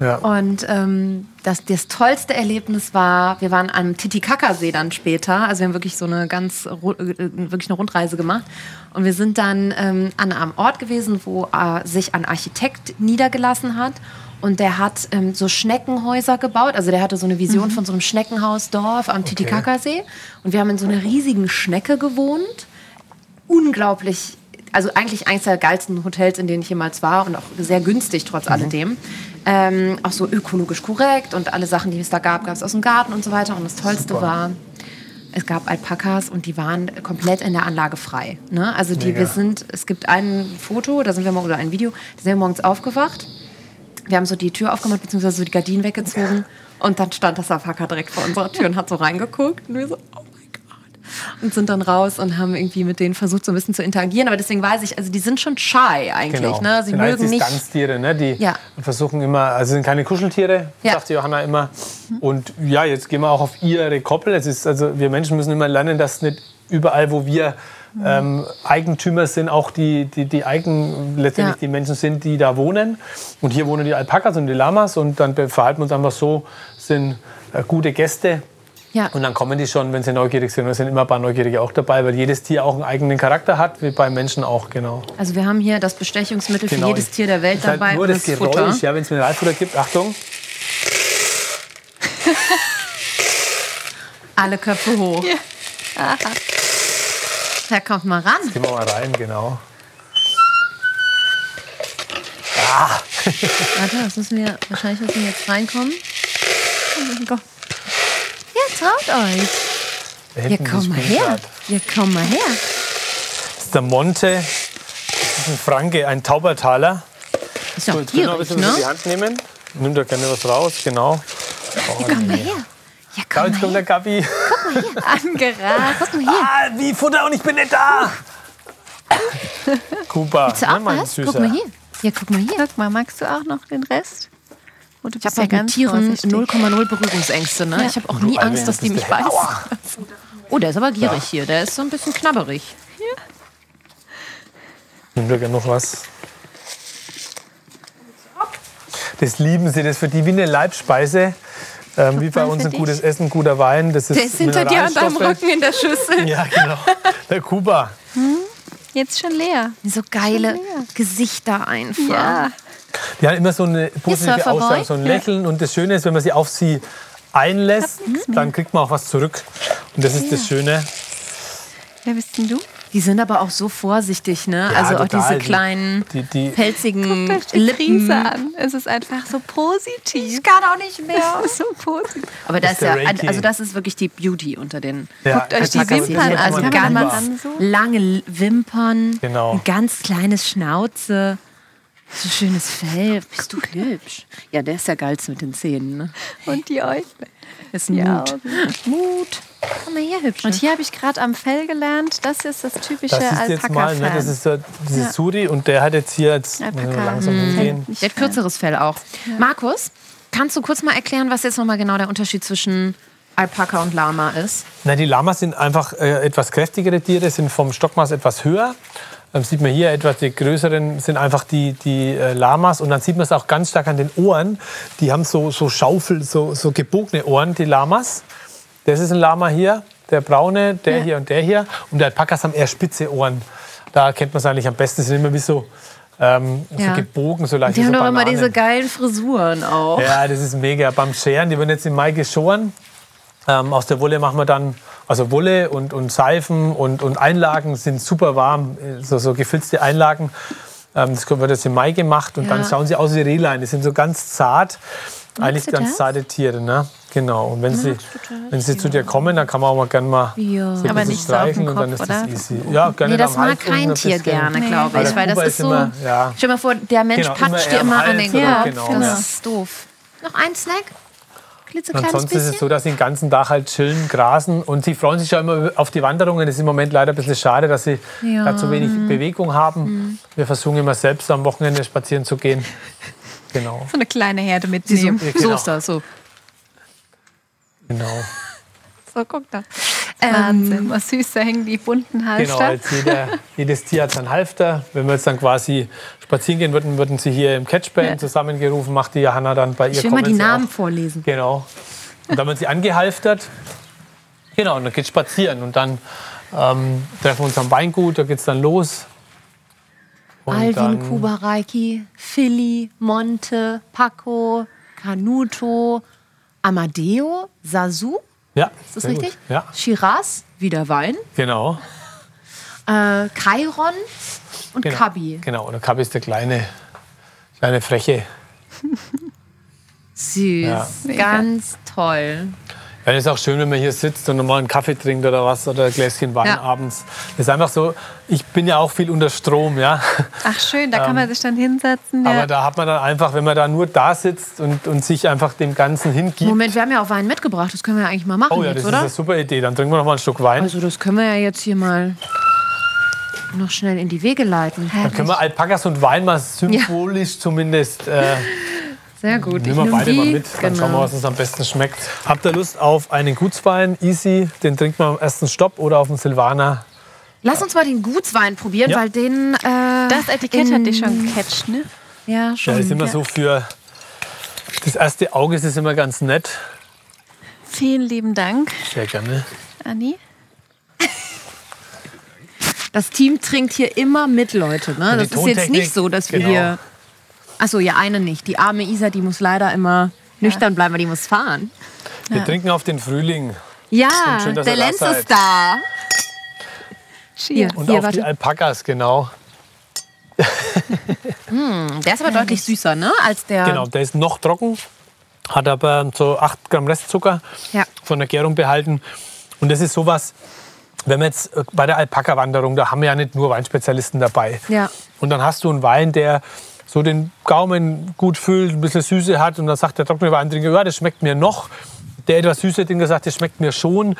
Ja. Und ähm, das, das tollste Erlebnis war, wir waren am Titicacasee dann später. Also wir haben wirklich so eine ganz äh, wirklich eine Rundreise gemacht. Und wir sind dann ähm, an einem Ort gewesen, wo äh, sich ein Architekt niedergelassen hat. Und der hat ähm, so Schneckenhäuser gebaut. Also der hatte so eine Vision von so einem Schneckenhausdorf am Titicacasee. Und wir haben in so einer riesigen Schnecke gewohnt unglaublich, also eigentlich eines der geilsten Hotels, in denen ich jemals war und auch sehr günstig trotz alledem. Ähm, auch so ökologisch korrekt und alle Sachen, die es da gab, gab es aus dem Garten und so weiter. Und das Tollste war, es gab Alpakas und die waren komplett in der Anlage frei. Ne? Also die, Mega. wir sind, es gibt ein Foto, da sind wir mal oder ein Video, da sind wir morgens aufgewacht. Wir haben so die Tür aufgemacht, beziehungsweise so die Gardinen weggezogen. Und dann stand das Alpaka direkt vor unserer Tür und hat so reingeguckt. Und wir so, oh mein Gott. Und sind dann raus und haben irgendwie mit denen versucht, so ein bisschen zu interagieren. Aber deswegen weiß ich, also die sind schon shy eigentlich. Genau. Ne? Sie sind mögen alles die nicht. Distanztiere, ne? die Ja. versuchen immer, also sind keine Kuscheltiere, Ja. sagt Johanna immer. Und ja, jetzt gehen wir auch auf ihre Koppel. Es ist, also wir Menschen müssen immer lernen, dass nicht überall, wo wir ähm, Eigentümer sind, auch die, die, die Eigen, letztendlich Ja. die Menschen sind, die da wohnen. Und hier wohnen die Alpakas und die Lamas und dann verhalten wir uns einfach so, sind äh, gute Gäste. Ja. Und dann kommen die schon, wenn sie neugierig sind. Und es sind immer ein paar Neugierige auch dabei, weil jedes Tier auch einen eigenen Charakter hat, wie beim Menschen auch, genau. Also wir haben hier das Bestechungsmittel für Genau. jedes Tier der Welt ist halt dabei. Nur und das Geräusch, Futter. ja, wenn es Mineralfutter gibt, Achtung. Alle Köpfe hoch. Ja, kommt mal ran. Gehen wir mal rein, genau. Warte, das müssen wir, wahrscheinlich müssen wir jetzt reinkommen. Ja, traut euch. Da Ja, hinten komm das mal her. Spielrad. Ja, komm mal her. Das ist der Monte. Das ist ein Franke, ein Taubertaler. Ist So, jetzt ein gierig, bisschen was in die ne? Hand nehmen. Nimm da gerne was raus, genau. Oh, Komm mal nee. her. Ja, komm jetzt mal kommt der her. Gabi. Angerast. Guck mal hier. Ah, wie Futter und ich bin nicht da. Kuba, Willst du auch ne, mein was? Süßer. Guck mal hier. Ja, guck mal hier. Guck mal, magst du auch noch den Rest? Oh, du Ich habe ja mit ganz Tieren vorsichtig. 0,0 Berührungsängste. Ne? Ja. Ich habe auch nie Angst, dass die mich beißen. Oh, der ist aber gierig hier. Der ist so ein bisschen knabberig. Nimm da gerne noch was. Das lieben sie, das ist für die wie eine Leibspeise. Ähm, wie bei uns ein gutes Essen, guter Wein. Das ist Der ist hinter dir an deinem. Rücken in der Schüssel. Ja, genau. Der Kuba. Jetzt schon leer. So geile leer. Gesichter einfach. Ja. Die haben immer so eine positive. Ausstrahlung, so ein Lächeln. Und das Schöne ist, wenn man sie auf sie einlässt, dann kriegt man auch was zurück. Und das ist das Schöne. Wer bist denn du? Die sind aber auch so vorsichtig, ne? Ja, also auch total. diese Die- kleinen, die- die- pelzigen Guckt euch die Lippen. Krise an. Es ist einfach so positiv. kann auch nicht mehr. Es ist so positiv. Aber das ist ja, Reiki. also das ist wirklich die Beauty unter den. Ja, Guckt euch die Wimpern an. Also dann so. lange Wimpern, Genau. ein ganz kleines Schnauze, so schönes Fell. Bist du hübsch? Ja, der ist ja geilst mit den Zähnen. Ne? Und die Äuglein. Ist Mut. Augen. Mut. Komm mal her, hübsch. Und hier habe ich gerade am Fell gelernt, das ist das typische Das ist jetzt mal, ne, das ist so, dieses Ja. Suri und der hat jetzt hier, jetzt Alpaka. langsam hingehen. Nicht Der hat kürzeres Fell auch. Markus, kannst du kurz mal erklären, was jetzt nochmal genau der Unterschied zwischen Alpaka und Lama ist? Na, die Lamas sind einfach äh, etwas kräftigere Tiere, sind vom Stockmaß etwas höher. Dann sieht man hier etwas, die größeren sind einfach die, die äh, Lamas. Und dann sieht man es auch ganz stark an den Ohren. Die haben so, so Schaufel, so, so gebogene Ohren, die Lamas. Das ist ein Lama hier, der braune, der hier und der hier. Und die Alpakas haben eher spitze Ohren. Da kennt man es eigentlich am besten. Die sind immer wie so, ähm, Ja. so gebogen, so leicht Die haben so doch immer diese geilen Frisuren auch. Ja, das ist mega. Beim Scheren, die werden jetzt im Mai geschoren. Ähm, aus der Wolle machen wir dann, also Wolle und, und Seifen und, und Einlagen sind super warm, äh, so, so gefilzte Einlagen. Ähm, das wird jetzt im Mai gemacht und Ja. dann schauen sie aus wie Rehlein. Die sind so ganz zart eigentlich das? Zeit die Tiere, ne? Genau. Und wenn sie, wenn sie zu dir kommen, dann kann man auch mal gerne mal Ja. so Aber nicht so auf den streichen und dann Kopf, ist das oder? easy. Ja, gerne Nee, das mag kein Tier gerne, glaube ich. der Weil das Kuba ist so. immer, ja, Stell dir mal vor, der Mensch Genau, patscht dir immer an den Kopf. genau, das ja. ist doof. Noch ein Snack? Ansonsten ist es so, dass sie den ganzen Tag halt chillen, grasen und sie freuen sich ja immer auf die Wanderungen. Es ist im Moment leider ein bisschen schade, dass sie Ja. da zu wenig Bewegung haben. Wir versuchen immer selbst am Wochenende spazieren zu gehen. Genau, So eine kleine Herde mitnehmen. So genau. ist das, so. genau. So, guck da. Wahnsinn, was süß, da hängen die bunten Genau, Halfter. als jeder, jedes Tier hat seinen Halfter. Wenn wir jetzt dann quasi spazieren gehen würden, würden sie hier im Catchband Ja. zusammengerufen, macht die Johanna dann bei ihr. Ich will mal die Namen auch. vorlesen. Genau. Und dann wird sie angehalftert. Genau, und dann geht's spazieren. Und dann ähm, treffen wir uns am Weingut, da geht's dann los. Und Alvin, dann- Kuba, Reiki, Philly, Monte, Paco, Canuto, Amadeo, Sasu, Ja, ist das richtig? Gut. Ja, Shiraz, wieder Wein, genau. äh, Chiron und genau. Kabi. Genau, und der Kabi ist der kleine, kleine Freche. Süß, Ja. ganz toll. Ja, es ist auch schön, wenn man hier sitzt und nochmal einen Kaffee trinkt oder was oder ein Gläschen Wein Ja. abends. Das ist einfach so, ich bin ja auch viel unter Strom, ja. Ach schön, da kann man sich dann hinsetzen. Ja. Aber da hat man dann einfach, wenn man da nur da sitzt und, und sich einfach dem Ganzen hingibt. Moment, wir haben ja auch Wein mitgebracht, das können wir ja eigentlich mal machen oh ja, jetzt, das oder? ist eine super Idee. Dann trinken wir noch mal einen Schluck Wein. Also das können wir ja jetzt hier mal noch schnell in die Wege leiten. dann können wir Alpakas und Wein mal symbolisch zumindest. Äh, Sehr gut. nehmen wir beide mal die. mit. Dann schauen wir, Genau. was uns am besten schmeckt. Habt ihr Lust auf einen Gutswein? Easy. Den trinkt man am ersten Stopp oder auf dem Silvaner. Lass uns mal den Gutswein probieren, Ja. weil den... Äh, das Etikett hat dich schon gecatcht, ne? Ja, Ja, schon. ist immer so für. Das erste Auge ist es immer ganz nett. Vielen lieben Dank, Sehr gerne. Anni. Das Team trinkt hier immer mit, Leute. Ne? Das ist jetzt nicht so, dass wir genau. hier... Achso, ja, eine nicht. Die arme Isa, die muss leider immer nüchtern bleiben, weil die muss fahren. Wir trinken auf den Frühling Ja, schön, der Lenz ist da. Hier, und hier auf die warte. Alpakas, genau. Der ist aber deutlich süßer, ne? Als der... Genau, der ist noch trocken, hat aber so 8 Gramm Restzucker Ja. von der Gärung behalten. Und das ist sowas, wenn wir jetzt äh, bei der Alpaka-Wanderung, da haben wir ja nicht nur Weinspezialisten dabei. Ja. Und dann hast du einen Wein, der so den Gaumen gut füllt, ein bisschen Süße hat. Und dann sagt der trockene Weintrinker, ja, das schmeckt mir noch. Der etwas süße Trinker sagt, das schmeckt mir schon.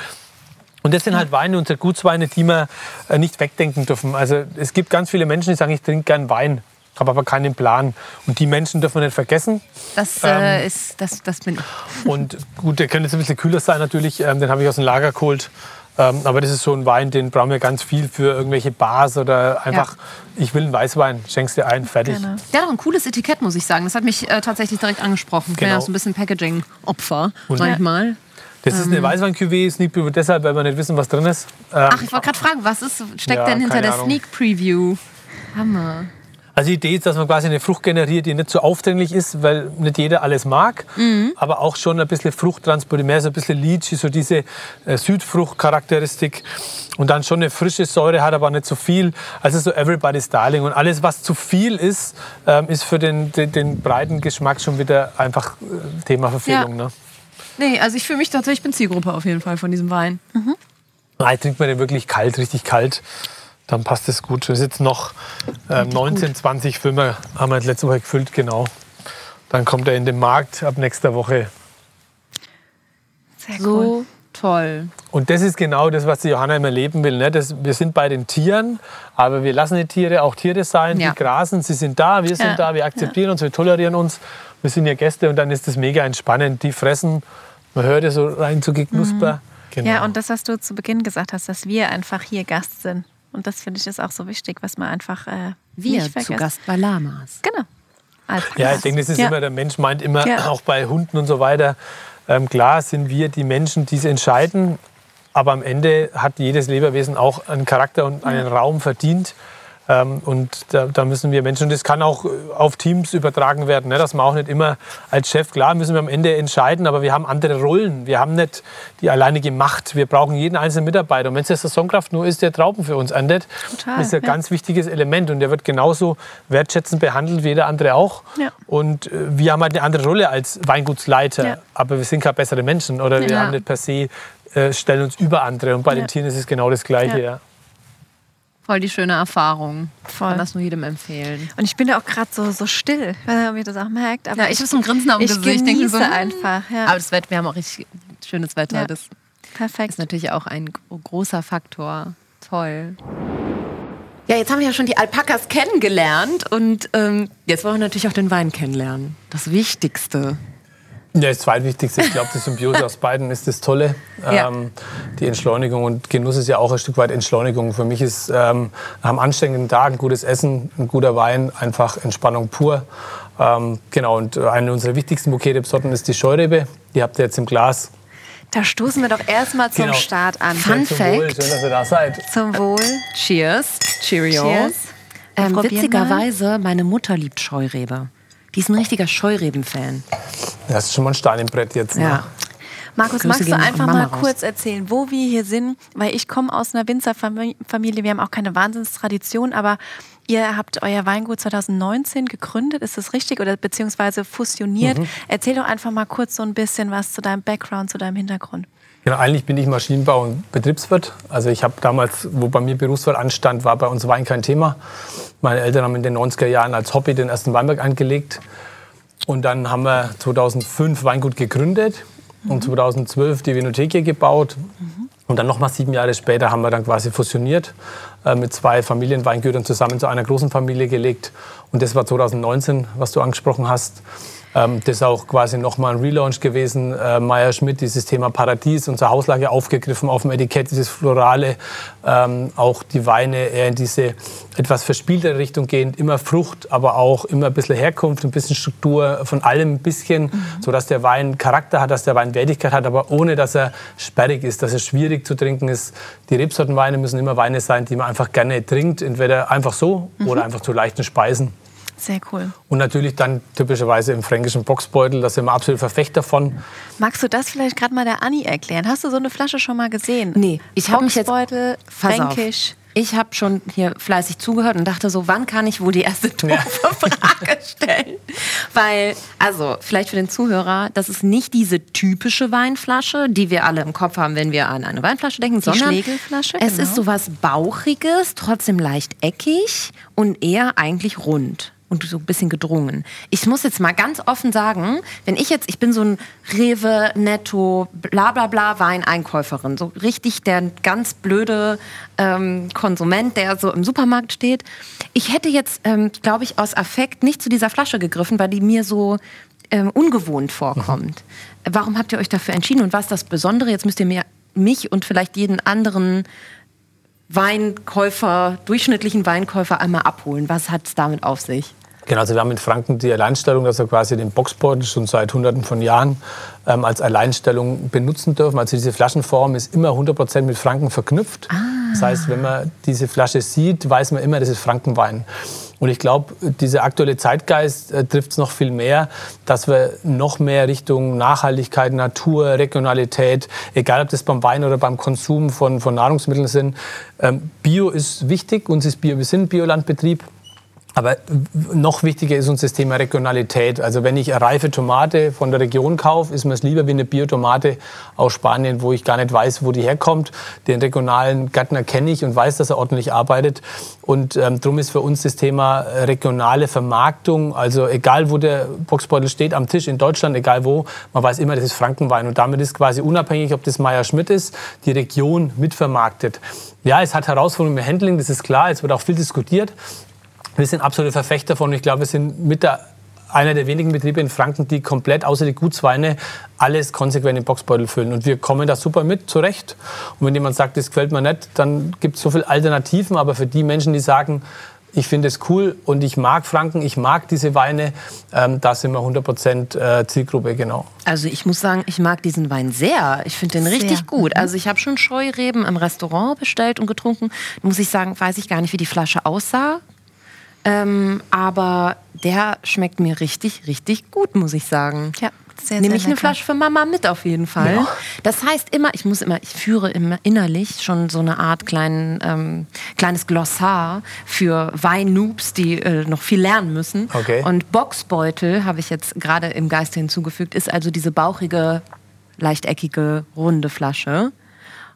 Und das sind halt Weine, unsere Gutsweine, die wir äh, nicht wegdenken dürfen. Also es gibt ganz viele Menschen, die sagen, ich trinke gern Wein, habe aber keinen Plan. Und die Menschen dürfen wir nicht vergessen. Das, Ähm. äh, ist, das, das bin ich. Und gut, der könnte jetzt ein bisschen kühler sein natürlich. Ähm, den habe ich aus dem Lager geholt. Ähm, aber das ist so ein Wein, den brauchen wir ganz viel für irgendwelche Bars oder einfach, ich will einen Weißwein, schenkst dir ein, fertig. Gerne. Der hat auch ein cooles Etikett, muss ich sagen. Das hat mich äh, tatsächlich direkt angesprochen. Ich bin ja Genau. auch so ein bisschen Packaging-Opfer manchmal. Das ist eine Weißwein-Cuvée, Sneak Preview deshalb, weil wir nicht wissen, was drin ist. Ähm, Ach, ich wollte gerade fragen, was ist, steckt Ja, denn hinter der Ahnung. Sneak Preview? Hammer. Also die Idee ist, dass man quasi eine Frucht generiert, die nicht so aufdringlich ist, weil nicht jeder alles mag, aber auch schon ein bisschen Frucht transportiert, mehr so ein bisschen Lychee, so diese äh, Südfrucht-Charakteristik und dann schon eine frische Säure hat, aber nicht so viel. Also so Everybody's Darling und alles, was zu viel ist, ähm, ist für den, den, den breiten Geschmack schon wieder einfach äh, Thema Verfehlung. Ja. Ne? Nee, also ich fühle mich tatsächlich, ich bin Zielgruppe auf jeden Fall von diesem Wein. Nein, trinkt man den wirklich kalt, richtig kalt, dann passt es gut. Das ist jetzt noch ähm, 19, 20 Filme haben wir jetzt letzte Woche gefüllt, genau. Dann kommt er in den Markt ab nächster Woche. Sehr cool. So toll. Und das ist genau das, was die Johanna immer leben will. Ne? Das, wir sind bei den Tieren, aber wir lassen die Tiere auch Tiere sein. Ja. Die grasen, sie sind da, wir sind Ja. da, wir akzeptieren uns, wir tolerieren uns. Wir sind ja Gäste und dann ist das mega entspannend. Die fressen, man hört es so rein zu geknusper. Genau. Ja, und das, was du zu Beginn gesagt hast, dass wir einfach hier Gast sind. Und das finde ich ist auch so wichtig, was man einfach äh, Wir nicht zu vergessen. Gast bei Lamas. Genau. Als Ja, ich denke, das ist Ja. immer, der Mensch meint immer, Ja. auch bei Hunden und so weiter, ähm, klar sind wir die Menschen, die es entscheiden, aber am Ende hat jedes Lebewesen auch einen Charakter und einen Raum verdient. Ähm, und da, da, müssen wir Menschen, und das kann auch äh, auf Teams übertragen werden, ne? dass man auch nicht immer als Chef, klar müssen wir am Ende entscheiden, aber wir haben andere Rollen. Wir haben nicht die alleinige Macht. Wir brauchen jeden einzelnen Mitarbeiter. Und wenn es der Saisonkraft nur ist, der Trauben für uns erntet, Total, ist ein ja. ganz wichtiges Element. Und der wird genauso wertschätzend behandelt wie jeder andere auch. Ja. Und äh, wir haben halt eine andere Rolle als Weingutsleiter, ja. aber wir sind keine bessere Menschen oder wir haben nicht per se, äh, stellen uns über andere. Und bei den Tieren ist es genau das Gleiche. Voll die schöne Erfahrung. Voll. Kann das nur jedem empfehlen. Und ich bin ja auch gerade so, so still, ich weiß nicht, ob ihr das auch merkt. Aber ja, ich habe so ein Grinsen auf dem Gesicht. Ich genieße so, hm. einfach. Ja. Aber das Wetter, wir haben auch richtig schönes Wetter. Ja. Das Perfekt. ist natürlich auch ein großer Faktor. Toll. Ja, jetzt haben wir ja schon die Alpakas kennengelernt und ähm, jetzt wollen wir natürlich auch den Wein kennenlernen. Das Wichtigste. Ja, das Zweitwichtigste, ich glaube, die Symbiose aus beiden ist das Tolle. Ja. Ähm, die Entschleunigung und Genuss ist ja auch ein Stück weit Entschleunigung. Für mich ist ähm, nach einem anstrengenden Tag ein gutes Essen, ein guter Wein einfach Entspannung pur. Ähm, genau, und eine unserer wichtigsten Bouquet-Sorten ist die Scheurebe. Die habt ihr jetzt im Glas. Da stoßen wir doch erstmal zum genau. Start an. Fun zum Fact. Wohl. Schön, dass ihr da seid. Zum Wohl. Cheers. Cheerio. Cheers. Ähm, witzigerweise, meine Mutter liebt Scheurebe. Die ist ein richtiger Scheureben-Fan. Das ist schon mal ein Stein im Brett jetzt. Ne? Ja. Markus, Grüße magst du einfach mal raus. kurz erzählen, wo wir hier sind? Weil ich komme aus einer Winzerfamilie, wir haben auch keine Wahnsinnstradition, aber ihr habt euer Weingut 2019 gegründet, ist das richtig? Oder beziehungsweise fusioniert? Mhm. Erzähl doch einfach mal kurz so ein bisschen was zu deinem Background, zu deinem Hintergrund. Genau, eigentlich bin ich Maschinenbau- und Betriebswirt. Also ich habe damals, wo bei mir Berufswahl anstand, war bei uns Wein kein Thema. Meine Eltern haben in den 90er Jahren als Hobby den ersten Weinberg angelegt. Und dann haben wir 2005 Weingut gegründet mhm. und 2012 die Vinotheke gebaut. Mhm. Und dann nochmal sieben Jahre später haben wir dann quasi fusioniert, äh, mit zwei Familienweingütern zusammen zu einer großen Familie gelegt. Und das war 2019, was du angesprochen hast. Ähm, das ist auch quasi nochmal ein Relaunch gewesen. Äh, Meier Schmidt, dieses Thema Paradies, unsere Hauslage aufgegriffen auf dem Etikett, dieses Florale. Ähm, auch die Weine eher in diese etwas verspielte Richtung gehend. Immer Frucht, aber auch immer ein bisschen Herkunft, ein bisschen Struktur, von allem ein bisschen, mhm. sodass der Wein Charakter hat, dass der Wein Wertigkeit hat, aber ohne, dass er sperrig ist, dass er schwierig zu trinken ist. Die Rebsortenweine müssen immer Weine sein, die man einfach gerne trinkt, entweder einfach so mhm. oder einfach zu leichten Speisen. Sehr cool. Und natürlich dann typischerweise im fränkischen Boxbeutel, da sind wir absolut Verfechter von. Magst du das vielleicht gerade mal der Anni erklären? Hast du so eine Flasche schon mal gesehen? Nee, ich habe mich jetzt fränkisch. Ich habe schon hier fleißig zugehört und dachte so, wann kann ich wohl die erste doofe ja. Frage stellen? Weil, also vielleicht für den Zuhörer, das ist nicht diese typische Weinflasche, die wir alle im Kopf haben, wenn wir an eine Weinflasche denken, die sondern Schlegelflasche, es genau. ist sowas Bauchiges, trotzdem leicht eckig und eher eigentlich rund und so ein bisschen gedrungen. Ich muss jetzt mal ganz offen sagen, wenn ich jetzt, ich bin so ein Rewe, Netto, bla bla bla Weineinkäuferin, so richtig der ganz blöde ähm, Konsument, der so im Supermarkt steht. Ich hätte jetzt, ähm, glaube ich, aus Affekt nicht zu dieser Flasche gegriffen, weil die mir so ähm, ungewohnt vorkommt. Mhm. Warum habt ihr euch dafür entschieden und was ist das Besondere? Jetzt müsst ihr mir mich und vielleicht jeden anderen Weinkäufer, durchschnittlichen Weinkäufer einmal abholen. Was hat es damit auf sich? Genau, also wir haben in Franken die Alleinstellung, dass wir quasi den Boxbeutel schon seit hunderten von Jahren ähm, als Alleinstellung benutzen dürfen. Also diese Flaschenform ist immer 100% mit Franken verknüpft. Ah. Das heißt, wenn man diese Flasche sieht, weiß man immer, das ist Frankenwein. Und ich glaube, dieser aktuelle Zeitgeist äh, trifft es noch viel mehr, dass wir noch mehr Richtung Nachhaltigkeit, Natur, Regionalität, egal ob das beim Wein oder beim Konsum von, von Nahrungsmitteln sind. Ähm, Bio ist wichtig, uns ist Bio, wir sind Biolandbetrieb. Aber noch wichtiger ist uns das Thema Regionalität. Also wenn ich eine reife Tomate von der Region kaufe, ist mir es lieber wie eine Biotomate aus Spanien, wo ich gar nicht weiß, wo die herkommt. Den regionalen Gärtner kenne ich und weiß, dass er ordentlich arbeitet. Und ähm, darum ist für uns das Thema regionale Vermarktung, also egal wo der Boxbeutel steht am Tisch in Deutschland, egal wo, man weiß immer, das ist Frankenwein. Und damit ist quasi unabhängig, ob das Meier Schmidt ist, die Region mitvermarktet. Ja, es hat Herausforderungen im Handling, das ist klar. Es wird auch viel diskutiert. Wir sind absolute Verfechter davon. Ich glaube, wir sind mit der einer der wenigen Betriebe in Franken, die komplett außer die Gutsweine alles konsequent im Boxbeutel füllen. Und wir kommen da super mit zurecht. Und wenn jemand sagt, das gefällt mir nicht, dann gibt es so viele Alternativen. Aber für die Menschen, die sagen, Ich finde es cool und ich mag Franken, ich mag diese Weine. Ähm, da sind wir 100% äh, Zielgruppe, genau. Also ich muss sagen, ich mag diesen Wein sehr. Ich finde den richtig gut. Also ich habe schon Scheureben im Restaurant bestellt und getrunken. Muss ich sagen, weiß ich gar nicht, wie die Flasche aussah. Ähm, aber der schmeckt mir richtig, richtig gut, muss ich sagen. Ja. Sehr, Nehme sehr ich eine. Flasche für Mama mit auf jeden Fall. Ja. Das heißt immer, ich muss immer, ich führe immer innerlich schon so eine Art kleinen, ähm, kleines Glossar für Weinnoobs, die äh, noch viel lernen müssen. Okay. Und Boxbeutel habe ich jetzt gerade im Geiste hinzugefügt, ist also diese bauchige, lechteckige, runde Flasche.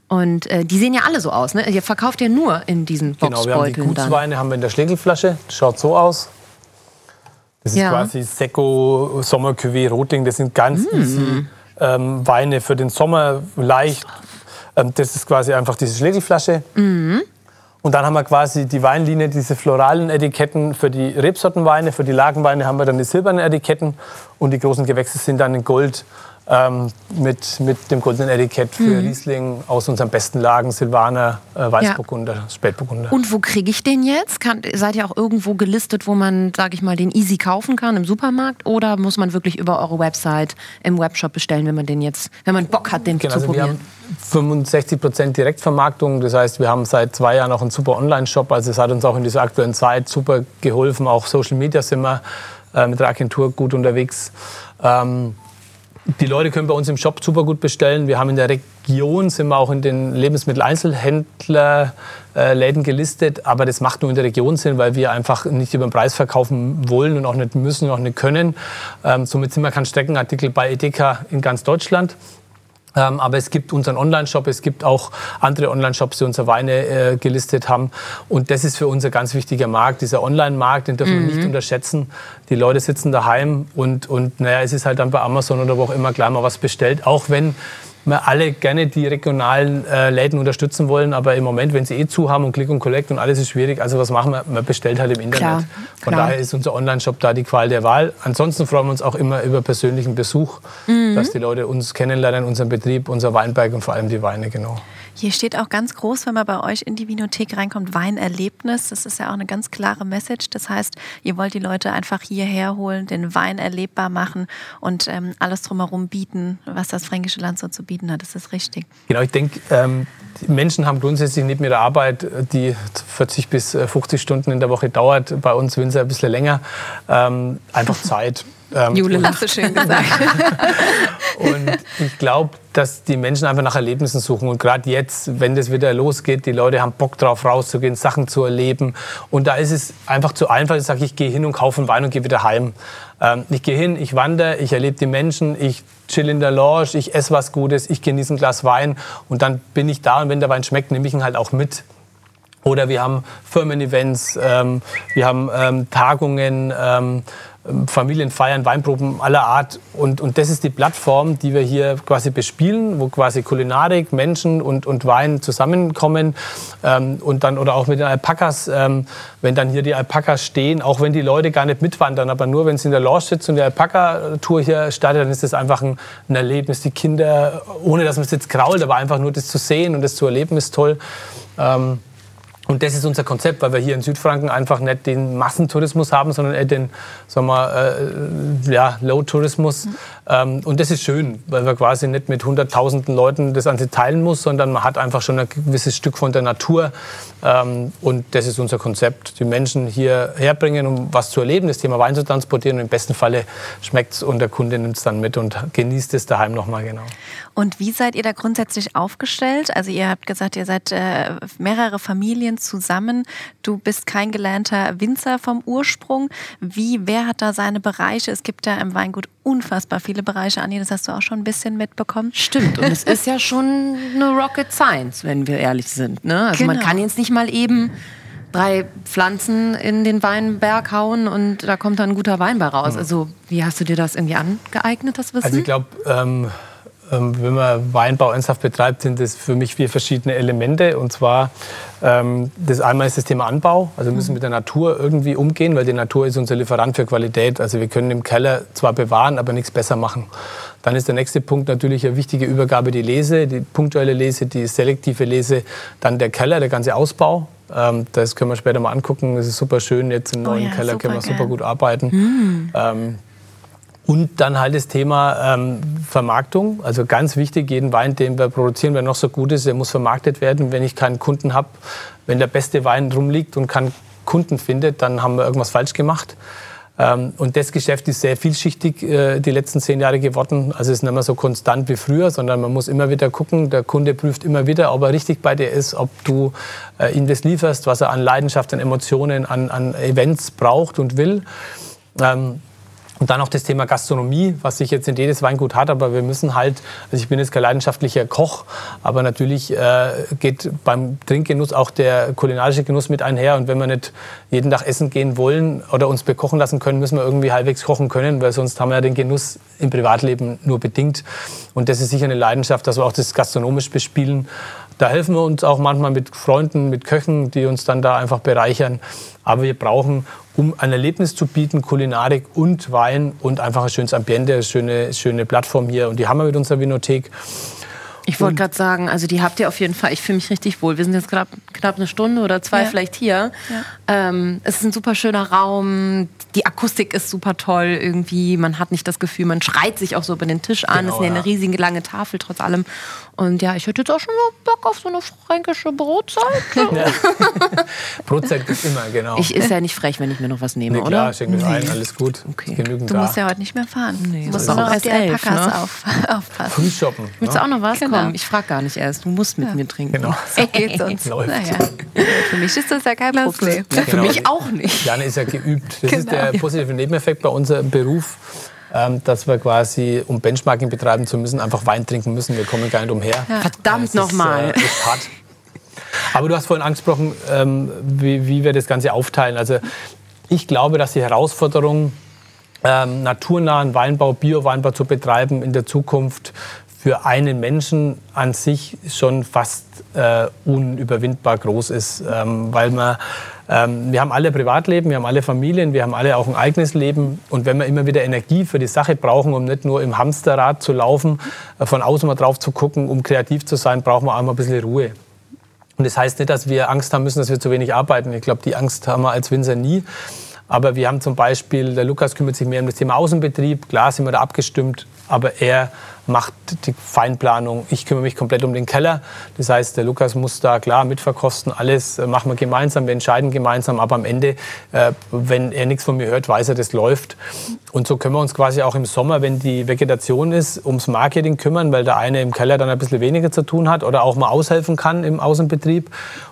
Und äh, die sehen ja alle so aus. Ne? Ihr verkauft ja nur in diesen Genau, wir haben die Boxbeuteln dann. Gutsweine haben wir in der Schlägelflasche. Das schaut so aus. Das ist Ja. quasi Secco, Sommer Cuvée, Rotling. Das sind ganz Mm. easy ähm, Weine für den Sommer, leicht. Ähm, das ist quasi einfach diese Schlägelflasche. Mm. Und dann haben wir quasi die Weinlinie, diese floralen Etiketten für die Rebsortenweine. Für die Lagenweine haben wir dann die silbernen Etiketten. Und die großen Gewächse sind dann in Gold ähm, mit, mit dem goldenen Etikett für Mhm. Riesling aus unseren besten Lagen, Silvaner, äh, Weißburgunder, Spätburgunder. Und wo kriege ich den jetzt? Kann, seid ihr auch irgendwo gelistet, wo man, sage ich mal, den easy kaufen kann im Supermarkt? Oder muss man wirklich über eure Website im Webshop bestellen, wenn man den jetzt, wenn man Bock hat, den Genau, zu also wir probieren? haben 65 Prozent Direktvermarktung. Das heißt, wir haben seit zwei Jahren auch einen super Online-Shop. Also es hat uns auch in dieser aktuellen Zeit super geholfen. Auch Social Media sind wir äh, mit der Agentur gut unterwegs. Ähm, die Leute können bei uns im Shop super gut bestellen. Wir haben in der Region, sind wir auch in den Lebensmitteleinzelhändlerläden gelistet. Aber das macht nur in der Region Sinn, weil wir einfach nicht über den Preis verkaufen wollen und auch nicht müssen und auch nicht können. Ähm, somit sind wir kein Streckenartikel bei Edeka in ganz Deutschland. Ähm, aber es gibt unseren Online-Shop, es gibt auch andere Online-Shops, die unsere Weine äh, gelistet haben. Und das ist für uns ein ganz wichtiger Markt. Dieser Online-Markt, den dürfen wir nicht unterschätzen. Die Leute sitzen daheim und, und naja, es ist halt dann bei Amazon oder wo auch immer gleich mal was bestellt. Auch wenn wir alle gerne die regionalen äh, Läden unterstützen wollen, aber im Moment, wenn sie eh zu haben und Click und Collect und alles ist schwierig, also was machen wir? Man bestellt halt im Internet. Klar, Von klar. daher ist unser Online-Shop da die Qual der Wahl. Ansonsten freuen wir uns auch immer über persönlichen Besuch, Mhm. dass die Leute uns kennenlernen, unseren Betrieb, unser Weinberg und vor allem die Weine, genau. Hier steht auch ganz groß, wenn man bei euch in die Vinothek reinkommt, Weinerlebnis. Das ist ja auch eine ganz klare Message. Das heißt, ihr wollt die Leute einfach hierher holen, den Wein erlebbar machen und ähm, alles drumherum bieten, was das fränkische Land so zu bieten hat. Das ist richtig. Genau, ich denke, ähm, Menschen haben grundsätzlich neben ihrer Arbeit, die 40 bis äh, 50 Stunden in der Woche dauert, bei uns Winzer ein bisschen länger, ähm, einfach Zeit. Ähm, Jule. Hast du schön gesagt. Und ich glaube, dass die Menschen einfach nach Erlebnissen suchen. Und gerade jetzt, wenn das wieder losgeht, die Leute haben Bock drauf, rauszugehen, Sachen zu erleben. Und da ist es einfach zu einfach, ich sage, ich gehe hin und kaufe einen Wein und gehe wieder heim. Ähm, ich gehe hin, ich wandere, ich erlebe die Menschen, ich chill in der Lounge, ich esse was Gutes, ich genieße ein Glas Wein und dann bin ich da und wenn der Wein schmeckt, nehme ich ihn halt auch mit. Oder wir haben Firmen-Events, ähm, wir haben ähm, Tagungen, ähm, Familienfeiern, Weinproben aller Art. Und, und das ist die Plattform, die wir hier quasi bespielen, wo quasi Kulinarik, Menschen und, und Wein zusammenkommen. Ähm, und dann, oder auch mit den Alpakas, ähm, wenn dann hier die Alpakas stehen, auch wenn die Leute gar nicht mitwandern, aber nur wenn sie in der Lounge sitzen und die Alpaka-Tour hier startet, dann ist das einfach ein, ein Erlebnis. Die Kinder, ohne dass man es jetzt krault, aber einfach nur das zu sehen und das zu erleben, ist toll. Ähm, und das ist unser Konzept, weil wir hier in Südfranken einfach nicht den Massentourismus haben, sondern eher den sagen wir, äh, ja, Low-Tourismus. Ähm, und das ist schön, weil wir quasi nicht mit hunderttausenden Leuten das an sich teilen muss, sondern man hat einfach schon ein gewisses Stück von der Natur. Ähm, und das ist unser Konzept, die Menschen hier herbringen, um was zu erleben, das Thema Wein zu transportieren. Und im besten Falle schmeckt es und der Kunde nimmt es dann mit und genießt es daheim nochmal genau. Und wie seid ihr da grundsätzlich aufgestellt? Also ihr habt gesagt, ihr seid äh, mehrere Familien zusammen. Du bist kein gelernter Winzer vom Ursprung. Wie, wer hat da seine Bereiche? Es gibt ja im Weingut unfassbar viele Bereiche, Anni, das hast du auch schon ein bisschen mitbekommen. Stimmt, und es ist ja schon eine Rocket Science, wenn wir ehrlich sind. Ne? Also man Genau. kann jetzt nicht mal eben drei Pflanzen in den Weinberg hauen und da kommt dann ein guter Wein bei raus. Also wie hast du dir das irgendwie angeeignet, das Wissen? Also ich glaube, ähm, wenn man Weinbau ernsthaft betreibt, sind das für mich vier verschiedene Elemente. Und zwar, ähm, das einmal ist das Thema Anbau. Also wir müssen mit der Natur irgendwie umgehen, weil die Natur ist unser Lieferant für Qualität. Also wir können im Keller zwar bewahren, aber nichts besser machen. Dann ist der nächste Punkt natürlich eine wichtige Übergabe, die Lese, die punktuelle Lese, die selektive Lese. Dann der Keller, der ganze Ausbau. Ähm, das können wir später mal angucken. Das ist super schön. Jetzt im Oh neuen ja, Keller können wir super gut arbeiten. Ähm, und dann halt das Thema ähm, Vermarktung. Also ganz wichtig, jeden Wein, den wir produzieren, wer noch so gut ist, der muss vermarktet werden. Wenn ich keinen Kunden habe, wenn der beste Wein rumliegt und keinen Kunden findet, dann haben wir irgendwas falsch gemacht. Ähm, und das Geschäft ist sehr vielschichtig äh, die letzten zehn Jahre geworden. Also es ist nicht mehr so konstant wie früher, sondern man muss immer wieder gucken. Der Kunde prüft immer wieder, ob er richtig bei dir ist, ob du äh, ihm das lieferst, was er an Leidenschaft, an Emotionen, an, an Events braucht und will. Ähm, und dann noch das Thema Gastronomie, was sich jetzt in jedes Weingut hat. Aber wir müssen halt, also ich bin jetzt kein leidenschaftlicher Koch, aber natürlich äh, geht beim Trinkgenuss auch der kulinarische Genuss mit einher. Und wenn wir nicht jeden Tag essen gehen wollen oder uns bekochen lassen können, müssen wir irgendwie halbwegs kochen können, weil sonst haben wir ja den Genuss im Privatleben nur bedingt. Und das ist sicher eine Leidenschaft, dass wir auch das gastronomisch bespielen. Da helfen wir uns auch manchmal mit Freunden, mit Köchen, die uns dann da einfach bereichern. Aber wir brauchen, um ein Erlebnis zu bieten, Kulinarik und Wein und einfach ein schönes Ambiente, eine schöne, schöne Plattform hier. Und die haben wir mit unserer Vinothek. Ich wollte gerade sagen, also die habt ihr auf jeden Fall. Ich fühle mich richtig wohl. Wir sind jetzt knapp, knapp eine Stunde oder zwei Ja. vielleicht hier. Ähm, es ist ein super schöner Raum. Die Akustik ist super toll irgendwie. Man hat nicht das Gefühl, man schreit sich auch so über den Tisch an. Genau, es ist ja eine ja. riesige lange Tafel trotz allem. Und ja, ich hätte jetzt auch schon mal Bock auf so eine fränkische Brotzeit. Brotzeit gibt immer, genau. Ich ist ja nicht frech, wenn ich mir noch was nehme, nee, klar, oder? schenk mir ein, alles gut. Okay. Genügend Du da. musst ja heute nicht mehr fahren. Nee, du musst auch auf erst die elf, Alpakas ne? auf, aufpassen. Früh shoppen. Willst du ne? auch noch was? Genau. Komm, ich frage gar nicht erst. Du musst mit mir trinken. Genau. So geht's uns. Läuft. Naja, für mich ist das ja kein Problem. Ja, Für Genau. mich auch nicht. Jana ist ja geübt. Das ist Genau. der positive Nebeneffekt bei unserem Beruf, ähm, dass wir quasi, um Benchmarking betreiben zu müssen, einfach Wein trinken müssen. Wir kommen gar nicht umher. Verdammt Das ist, nochmal. Äh. Aber du hast vorhin angesprochen, ähm, wie, wie wir das Ganze aufteilen. Also ich glaube, dass die Herausforderung, ähm, naturnahen Weinbau, Bio-Weinbau zu betreiben in der Zukunft für einen Menschen an sich schon fast äh, unüberwindbar groß ist, ähm, weil man ähm, wir haben alle Privatleben, wir haben alle Familien, wir haben alle auch ein eigenes Leben. Und wenn wir immer wieder Energie für die Sache brauchen, um nicht nur im Hamsterrad zu laufen, äh, von außen mal drauf zu gucken, um kreativ zu sein, brauchen wir auch mal ein bisschen Ruhe. Und das heißt nicht, dass wir Angst haben müssen, dass wir zu wenig arbeiten. Ich glaube, die Angst haben wir als Winzer nie. Aber wir haben zum Beispiel, der Lukas kümmert sich mehr um das Thema Außenbetrieb. Klar sind wir da abgestimmt, aber er macht die Feinplanung. Ich kümmere mich komplett um den Keller. Das heißt, der Lukas muss da klar mitverkosten. Alles äh, machen wir gemeinsam, wir entscheiden gemeinsam. Aber am Ende, äh, wenn er nichts von mir hört, weiß er, das läuft. Und so können wir uns quasi auch im Sommer, wenn die Vegetation ist, ums Marketing kümmern, weil der eine im Keller dann ein bisschen weniger zu tun hat oder auch mal aushelfen kann im Außenbetrieb.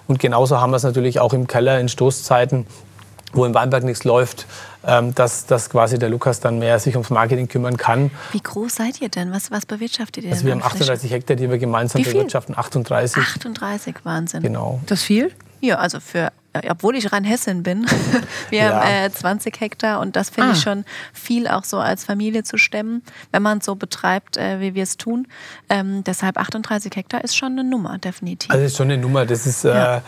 Und genauso haben wir es natürlich auch im Keller in Stoßzeiten, wo im Weinberg nichts läuft, ähm, dass, dass quasi der Lukas dann mehr sich ums Marketing kümmern kann. Wie groß seid ihr denn? Was, was bewirtschaftet ihr Also denn? wir haben an Fläche? 38 Hektar, die wir gemeinsam Wie viel? bewirtschaften. 38. 38, Wahnsinn. Genau. Das viel? Ja, also für, äh, obwohl ich Rheinhessin bin, wir Ja. haben äh, 20 Hektar und das finde Ah. ich schon viel auch so als Familie zu stemmen, wenn man es so betreibt, äh, wie wir es tun. Ähm, deshalb 38 Hektar ist schon eine Nummer, definitiv. Also das ist schon eine Nummer. Das ist, Ja.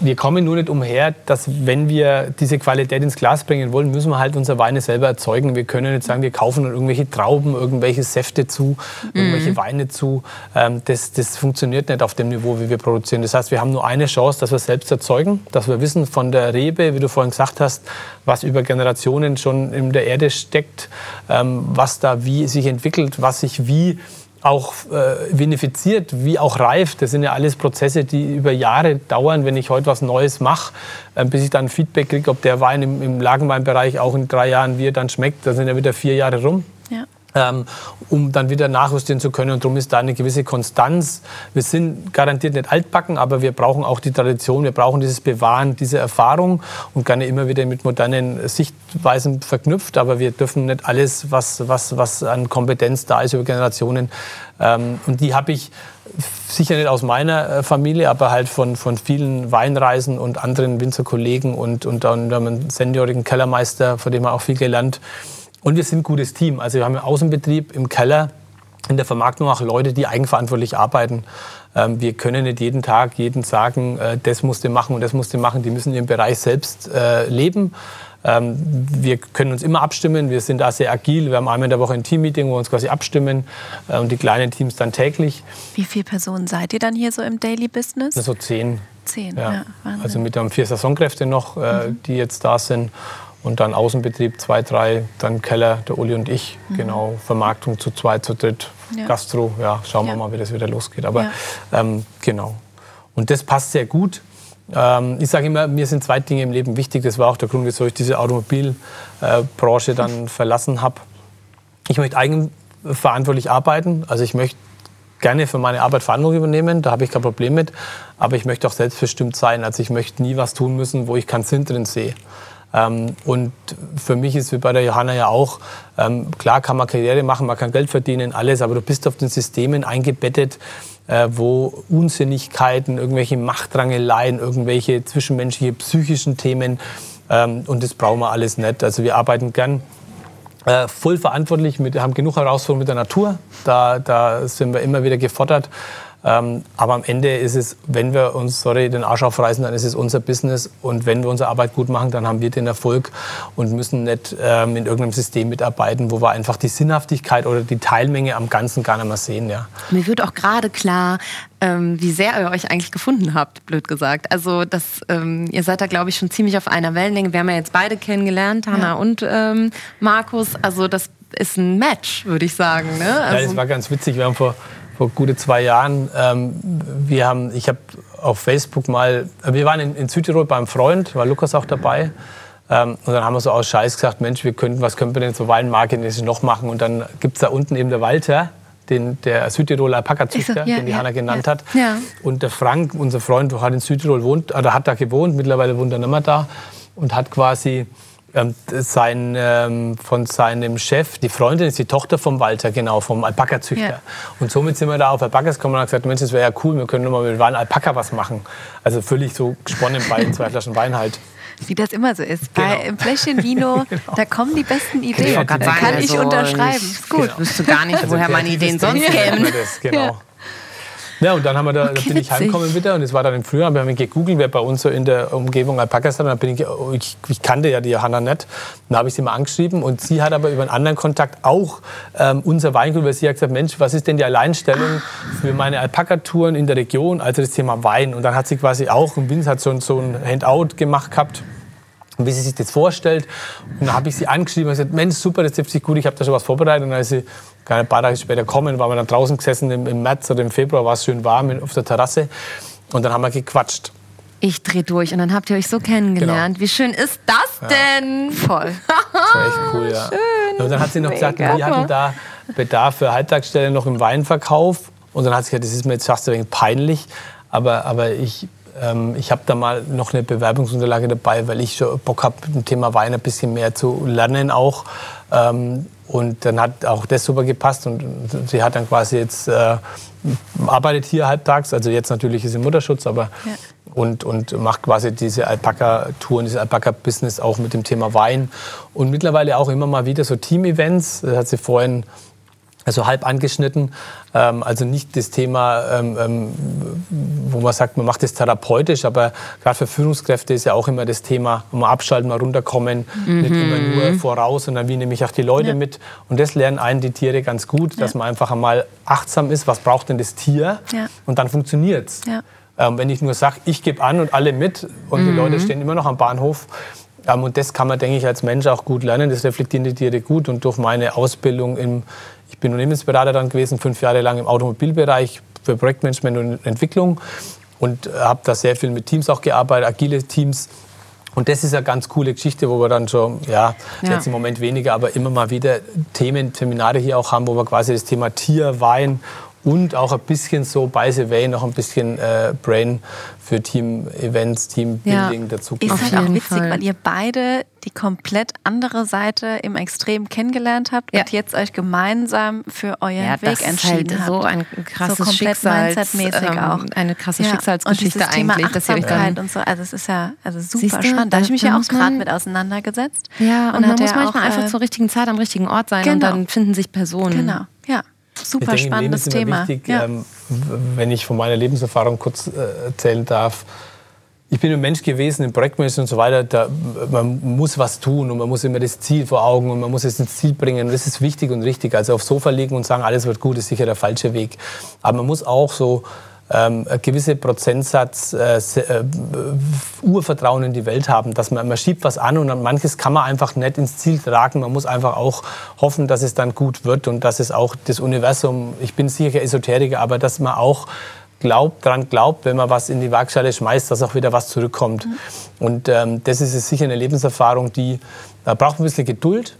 Wir kommen nur nicht umher, dass wenn wir diese Qualität ins Glas bringen wollen, müssen wir halt unsere Weine selber erzeugen. Wir können nicht sagen, wir kaufen irgendwelche Trauben, irgendwelche Säfte zu, irgendwelche Weine zu. Ähm, das, das funktioniert nicht auf dem Niveau, wie wir produzieren. Das heißt, wir haben nur eine Chance, dass wir selbst erzeugen, dass wir wissen von der Rebe, wie du vorhin gesagt hast, was über Generationen schon in der Erde steckt, ähm, was da wie sich entwickelt, was sich wie auch äh, vinifiziert, wie auch reift. Das sind ja alles Prozesse, die über Jahre dauern, wenn ich heute was Neues mache, äh, bis ich dann Feedback kriege, ob der Wein im, im Lagenweinbereich auch in drei Jahren, wie er dann schmeckt. Da sind ja wieder vier Jahre rum. Ähm, um dann wieder nachjustieren zu können. Und darum ist da eine gewisse Konstanz. Wir sind garantiert nicht altbacken, aber wir brauchen auch die Tradition, wir brauchen dieses Bewahren, diese Erfahrung und gerne immer wieder mit modernen Sichtweisen verknüpft. Aber wir dürfen nicht alles, was, was, was an Kompetenz da ist über Generationen, ähm, und die habe ich sicher nicht aus meiner äh, Familie, aber halt von, von vielen Weinreisen und anderen Winzerkollegen und, und dann wir haben einen seniorigen Kellermeister, von dem wir auch viel gelernt. Und wir sind ein gutes Team. Also wir haben im Außenbetrieb, im Keller, in der Vermarktung auch Leute, die eigenverantwortlich arbeiten. Ähm, wir können nicht jeden Tag jeden sagen, äh, das musst du machen und das musst du machen. Die müssen ihren Bereich selbst äh, leben. Ähm, wir können uns immer abstimmen. Wir sind da sehr agil. Wir haben einmal in der Woche ein Teammeeting, wo wir uns quasi abstimmen äh, und die kleinen Teams dann täglich. Wie viele Personen seid ihr dann hier so im Daily Business? So zehn. Zehn, Ja. ja. Also mit haben vier Saisonkräfte noch, Mhm. die jetzt da sind. Und dann Außenbetrieb, zwei, drei, dann Keller, der Uli und ich. Genau, Vermarktung zu zweit, zu dritt, Mhm. Ja. Gastro. Ja, schauen wir Ja. mal, wie das wieder losgeht. Aber Ja. ähm, genau. Und das passt sehr gut. Ähm, ich sage immer, mir sind zwei Dinge im Leben wichtig. Das war auch der Grund, wieso ich diese Automobilbranche dann verlassen habe. Ich möchte eigenverantwortlich arbeiten. Also ich möchte gerne für meine Arbeit Verantwortung übernehmen, da habe ich kein Problem mit. Aber ich möchte auch selbstbestimmt sein. Also ich möchte nie was tun müssen, wo ich keinen Sinn drin sehe. Ähm, und für mich ist wie bei der Johanna ja auch, ähm, klar kann man Karriere machen, man kann Geld verdienen, alles, aber du bist auf den Systemen eingebettet, äh, wo Unsinnigkeiten, irgendwelche Machtrangeleien, irgendwelche zwischenmenschliche psychischen Themen, ähm, und das brauchen wir alles nicht. Also wir arbeiten gern äh, voll verantwortlich, mit, haben genug Herausforderungen mit der Natur. Da, da sind wir immer wieder gefordert. Ähm, aber am Ende ist es, wenn wir uns, sorry, den Arsch aufreißen, dann ist es unser Business. Und wenn wir unsere Arbeit gut machen, dann haben wir den Erfolg und müssen nicht ähm, in irgendeinem System mitarbeiten, wo wir einfach die Sinnhaftigkeit oder die Teilmenge am Ganzen gar nicht mehr sehen. Ja. Mir wird auch gerade klar, ähm, wie sehr ihr euch eigentlich gefunden habt, blöd gesagt. Also das, ähm, ihr seid da, glaube ich, schon ziemlich auf einer Wellenlänge. Wir haben ja jetzt beide kennengelernt, Hanna und ähm, Markus. Also das ist ein Match, würde ich sagen. Ne? Ja, Also, das war ganz witzig. Wir haben vor, vor gute zwei Jahren, ähm, wir haben, ich habe auf Facebook mal, wir waren in, in Südtirol beim Freund, war Lukas auch dabei. Ähm, und dann haben wir so aus Scheiß gesagt, Mensch, wir könnten, was können wir denn zur Weinmarketing noch machen? Und dann gibt es da unten eben der Walter, den, der Südtiroler Alpaka-Züchter, so, ja, den die ja, Hanna genannt ja. hat. Und der Frank, unser Freund, hat in Südtirol wohnt, oder hat da gewohnt, mittlerweile wohnt er nicht mehr da und hat quasi sein, ähm, von seinem Chef, die Freundin ist die Tochter vom Walter, genau, vom Alpaka-Züchter. Ja. Und somit sind wir da auf Alpakas gekommen und haben gesagt, Mensch, das wäre ja cool, wir können mal mit Wein Alpaka was machen. Also völlig so gesponnen bei zwei Flaschen Wein halt. Wie das immer so ist. Bei Genau. im Fläschchen Vino, da kommen die besten Ideen. Sagen, kann ich also, unterschreiben. Ist gut. Ich wüsste gar nicht, Also woher meine kreatives Ideen sonst kämen. genau. Ja, und dann haben wir da, Okay, bin ich heimgekommen wieder und es war dann im Frühjahr, wir haben gegoogelt, wer bei uns so in der Umgebung Alpakas hat. Und dann bin ich, oh, ich, ich kannte ja die Johanna nicht. Dann habe ich sie mal angeschrieben und sie hat aber über einen anderen Kontakt auch ähm, unser Weingut, weil sie hat gesagt, Mensch, was ist denn die Alleinstellung für meine Alpaka-Touren in der Region, also das Thema Wein. Und dann hat sie quasi auch, im Winz hat so, ein- so ein Handout gemacht gehabt wie sie sich das vorstellt. Und dann habe ich sie angeschrieben und gesagt, Mensch, super, das trifft sich gut, ich habe da schon was vorbereitet. Und ist sie ein paar Tage später kommen, waren wir dann draußen gesessen im, im März oder im Februar, war es schön warm auf der Terrasse. Und dann haben wir gequatscht. Ich drehe durch und dann habt ihr euch so kennengelernt. Genau. Wie schön ist das denn? Voll. Das war echt cool, ja. Und dann hat sie noch gesagt, wir hatten da Bedarf für Halbtagsstelle noch im Weinverkauf. Und dann hat sie gesagt, das ist mir jetzt fast ein wenig peinlich, aber, aber ich, ähm, ich habe da mal noch eine Bewerbungsunterlage dabei, weil ich schon Bock habe, im Thema Wein ein bisschen mehr zu lernen auch. Ähm, und dann hat auch das super gepasst und sie hat dann quasi jetzt, äh, arbeitet hier halbtags, also jetzt natürlich ist sie im Mutterschutz, aber Ja. und, und macht quasi diese Alpaka-Touren, dieses Alpaka-Business auch mit dem Thema Wein. Und mittlerweile auch immer mal wieder so Team-Events. Das hat sie vorhin also halb angeschnitten. Ähm, also nicht das Thema, ähm, ähm, wo man sagt, man macht das therapeutisch, aber gerade für Führungskräfte ist ja auch immer das Thema, mal abschalten, mal runterkommen, nicht immer nur voraus, sondern wie nehme ich auch die Leute Ja. mit. Und das lernen einen die Tiere ganz gut, dass man einfach einmal achtsam ist, was braucht denn das Tier Ja. und dann funktioniert's. Ja. Ähm, wenn ich nur sage, ich gebe an und alle mit und die Leute stehen immer noch am Bahnhof. Und das kann man, denke ich, als Mensch auch gut lernen. Das reflektieren die Tiere gut. Und durch meine Ausbildung im, ich bin Unternehmensberater dann gewesen, fünf Jahre lang im Automobilbereich für Projektmanagement und Entwicklung und äh, habe da sehr viel mit Teams auch gearbeitet, agile Teams. Und das ist eine ganz coole Geschichte, wo wir dann schon, ja, Ja. jetzt im Moment weniger, aber immer mal wieder Themen, Seminare hier auch haben, wo wir quasi das Thema Tier, Wein und auch ein bisschen so by the way noch ein bisschen äh, Brain für Team-Events, Teambuilding Ja. dazu Ist halt auch witzig, Fall. weil ihr beide die komplett andere Seite im Extrem kennengelernt habt Ja. und jetzt euch gemeinsam für euren Ja, Weg das ist entschieden halt habt. so ein krasses so komplett Schicksals, mindsetmäßig ähm, auch. eine krasse Ja. Schicksalsgeschichte und dieses Thema eigentlich, dass ihr euch dann- und so. Also es ist ja also super spannend. Da habe ich mich ja auch gerade man- mit auseinandergesetzt. Ja, und, man hat muss ja manchmal auch, einfach äh, zur richtigen Zeit am richtigen Ort sein und Genau. dann finden sich Personen. Genau, ja. Ich Super denke, im Leben spannendes ist Thema. Wichtig, ja. ähm, wenn ich von meiner Lebenserfahrung kurz äh, erzählen darf. Ich bin ein Mensch gewesen im Projektmanagement und so weiter. Da, man muss was tun und man muss immer das Ziel vor Augen und man muss es ins Ziel bringen. Und das ist wichtig und richtig. Also aufs Sofa liegen und sagen, alles wird gut, ist sicher der falsche Weg. Aber man muss auch so ähm, ein gewisser Prozentsatz äh, äh, Urvertrauen in die Welt haben, dass man, man schiebt was an und manches kann man einfach nicht ins Ziel tragen. Man muss einfach auch hoffen, dass es dann gut wird und dass es auch das Universum, ich bin sicher Esoteriker, aber dass man auch glaubt, daran glaubt, wenn man was in die Waagschale schmeißt, dass auch wieder was zurückkommt. Mhm. Und ähm, das ist sicher eine Lebenserfahrung, die da braucht ein bisschen Geduld.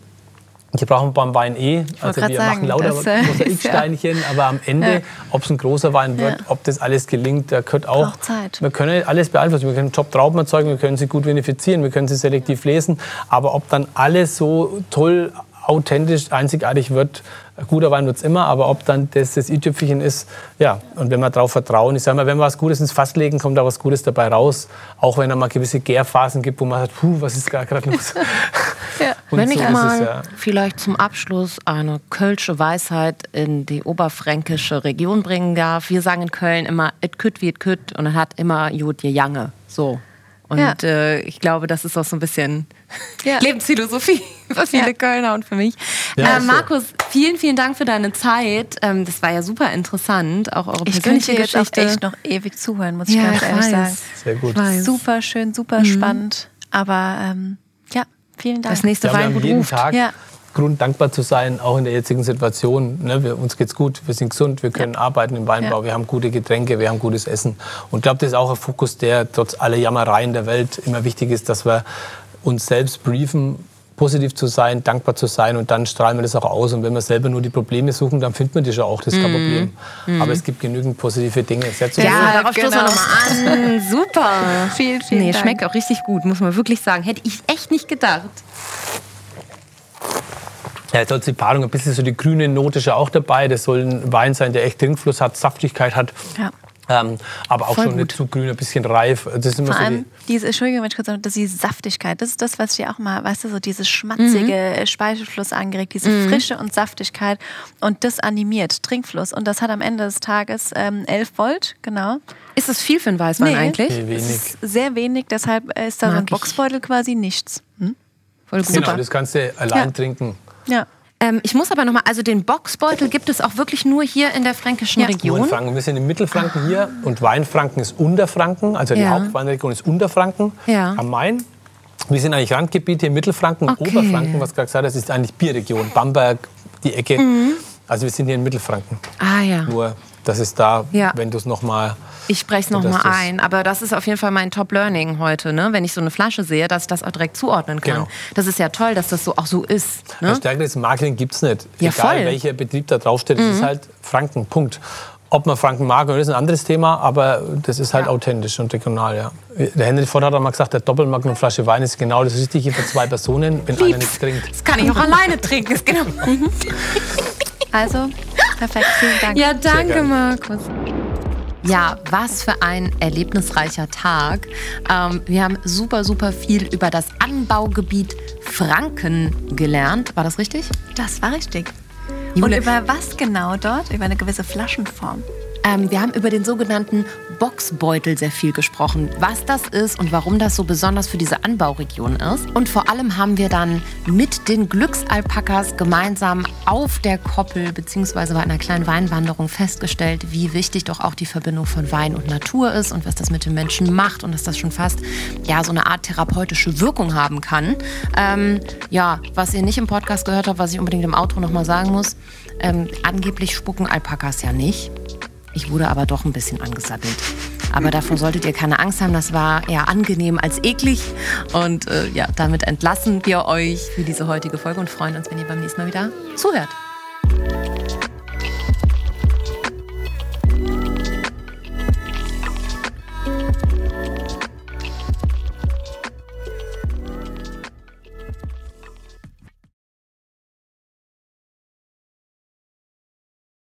Die brauchen beim Wein eh. Also wir sagen, machen lauter Mosaiksteinchen, ja. aber am Ende, ja. ob es ein großer Wein wird, ja. ob das alles gelingt, da gehört auch. Zeit. Wir können alles beeinflussen. Wir können Top-Trauben erzeugen, wir können sie gut vinifizieren, wir können sie selektiv lesen. Aber ob dann alles so toll authentisch, einzigartig wird. Guter Wein wird es immer, aber ob dann das das i-Tüpfelchen ist, ja. Und wenn wir darauf vertrauen, ich sage mal, wenn wir was Gutes ins Fass legen, kommt da was Gutes dabei raus. Auch wenn es mal gewisse Gärphasen gibt, wo man sagt, puh, was ist gerade los? ja. Wenn so ich mal ja. vielleicht zum Abschluss eine kölsche Weisheit in die oberfränkische Region bringen darf. Wir sagen in Köln immer, et kütt wie et kütt und es hat immer Jod je Jange. So. Und ja. äh, ich glaube, das ist auch so ein bisschen ja. Lebensphilosophie für viele ja. Kölner und für mich. Ja, äh, Markus, vielen, vielen Dank für deine Zeit. Ähm, das war ja super interessant, auch eure ich persönliche Geschichte. Ich könnte echt noch ewig zuhören, muss ich ganz ehrlich weiß. sagen. Sehr gut. Super schön, super mhm. spannend. Aber ähm, ja, vielen Dank. Das nächste Weingut ruft. Tag ja. Grund, dankbar zu sein, auch in der jetzigen Situation. Ne, wir, uns geht's gut, wir sind gesund, wir können ja. arbeiten im Weinbau, ja. wir haben gute Getränke, wir haben gutes Essen. Und ich glaube, das ist auch ein Fokus, der trotz aller Jammereien der Welt immer wichtig ist, dass wir uns selbst briefen, positiv zu sein, dankbar zu sein und dann strahlen wir das auch aus. Und wenn wir selber nur die Probleme suchen, dann findet man die schon auch, das ist kein mhm. Problem. Mhm. Aber es gibt genügend positive Dinge. Ja, darauf genau. stoßen wir nochmal an. Super. vielen, vielen nee, Dank. Schmeckt auch richtig gut, muss man wirklich sagen. Hätte ich echt nicht gedacht. Ja, jetzt soll die Paarung ein bisschen so die grüne Note schon auch dabei. Das soll ein Wein sein, der echt Trinkfluss hat, Saftigkeit hat. Ja. Ähm, aber auch Voll schon gut. nicht zu grün, ein bisschen reif. Das ist immer Vor so allem die diese, Entschuldigung, wenn ich kurz sage, das ist die Saftigkeit. Das ist das, was ich auch mal, weißt du, so dieses schmatzige mhm. Speichelfluss angeregt, diese mhm. Frische und Saftigkeit. Und das animiert Trinkfluss. Und das hat am Ende des Tages ähm, 11 Volt, genau. Ist das viel für einen Weißwein nee, eigentlich? Sehr wenig. sehr wenig, deshalb ist da Mag so ein Boxbeutel quasi nichts. Hm? Voll gut. Genau, das kannst du allein ja. trinken. Ja. Ähm, ich muss aber noch mal, also den Boxbeutel gibt es auch wirklich nur hier in der fränkischen ja. Region. Nur in Franken. Wir sind im Mittelfranken hier und Weinfranken ist Unterfranken, also die ja. Hauptweinregion ist Unterfranken ja. am Main. Wir sind eigentlich Randgebiet hier in Mittelfranken, okay. Oberfranken, was gerade gesagt hast, ist eigentlich Bierregion, Bamberg, die Ecke. Mhm. Also wir sind hier in Mittelfranken. Ah ja. Nur das ist da, ja. wenn du es noch mal ich spreche es nochmal ein, aber das ist auf jeden Fall mein Top-Learning heute, ne? wenn ich so eine Flasche sehe, dass ich das auch direkt zuordnen kann. Genau. Das ist ja toll, dass das so auch so ist. Ne? Ein stärkeres Marketing gibt es nicht. Ja, Egal voll. welcher Betrieb da draufsteht, mhm. es ist halt Franken, Punkt. Ob man Franken mag, das ist ein anderes Thema, aber das ist halt ja. authentisch und regional, ja. Der Henry Ford hat einmal gesagt, der Doppelmagnum Flasche Wein ist genau das Richtige für zwei Personen, wenn Lieb's. einer nichts trinkt. Das kann ich auch alleine trinken, ist genau. also, perfekt, vielen Dank. Ja, danke, Markus. Ja, was für ein erlebnisreicher Tag. Ähm, wir haben super, super viel über das Anbaugebiet Franken gelernt. War das richtig? Das war richtig. Jule. Und über was genau dort? Über eine gewisse Flaschenform. Ähm, wir haben über den sogenannten Boxbeutel sehr viel gesprochen, was das ist und warum das so besonders für diese Anbauregion ist. Und vor allem haben wir dann mit den Glücksalpakas gemeinsam auf der Koppel bzw. bei einer kleinen Weinwanderung festgestellt, wie wichtig doch auch die Verbindung von Wein und Natur ist und was das mit den Menschen macht und dass das schon fast ja so eine Art therapeutische Wirkung haben kann. Ähm, ja, was ihr nicht im Podcast gehört habt, was ich unbedingt im Outro nochmal sagen muss, ähm, angeblich spucken Alpakas ja nicht. Ich wurde aber doch ein bisschen angesattelt. Aber davon solltet ihr keine Angst haben. Das war eher angenehm als eklig. Und äh, ja, damit entlassen wir euch für diese heutige Folge und freuen uns, wenn ihr beim nächsten Mal wieder zuhört.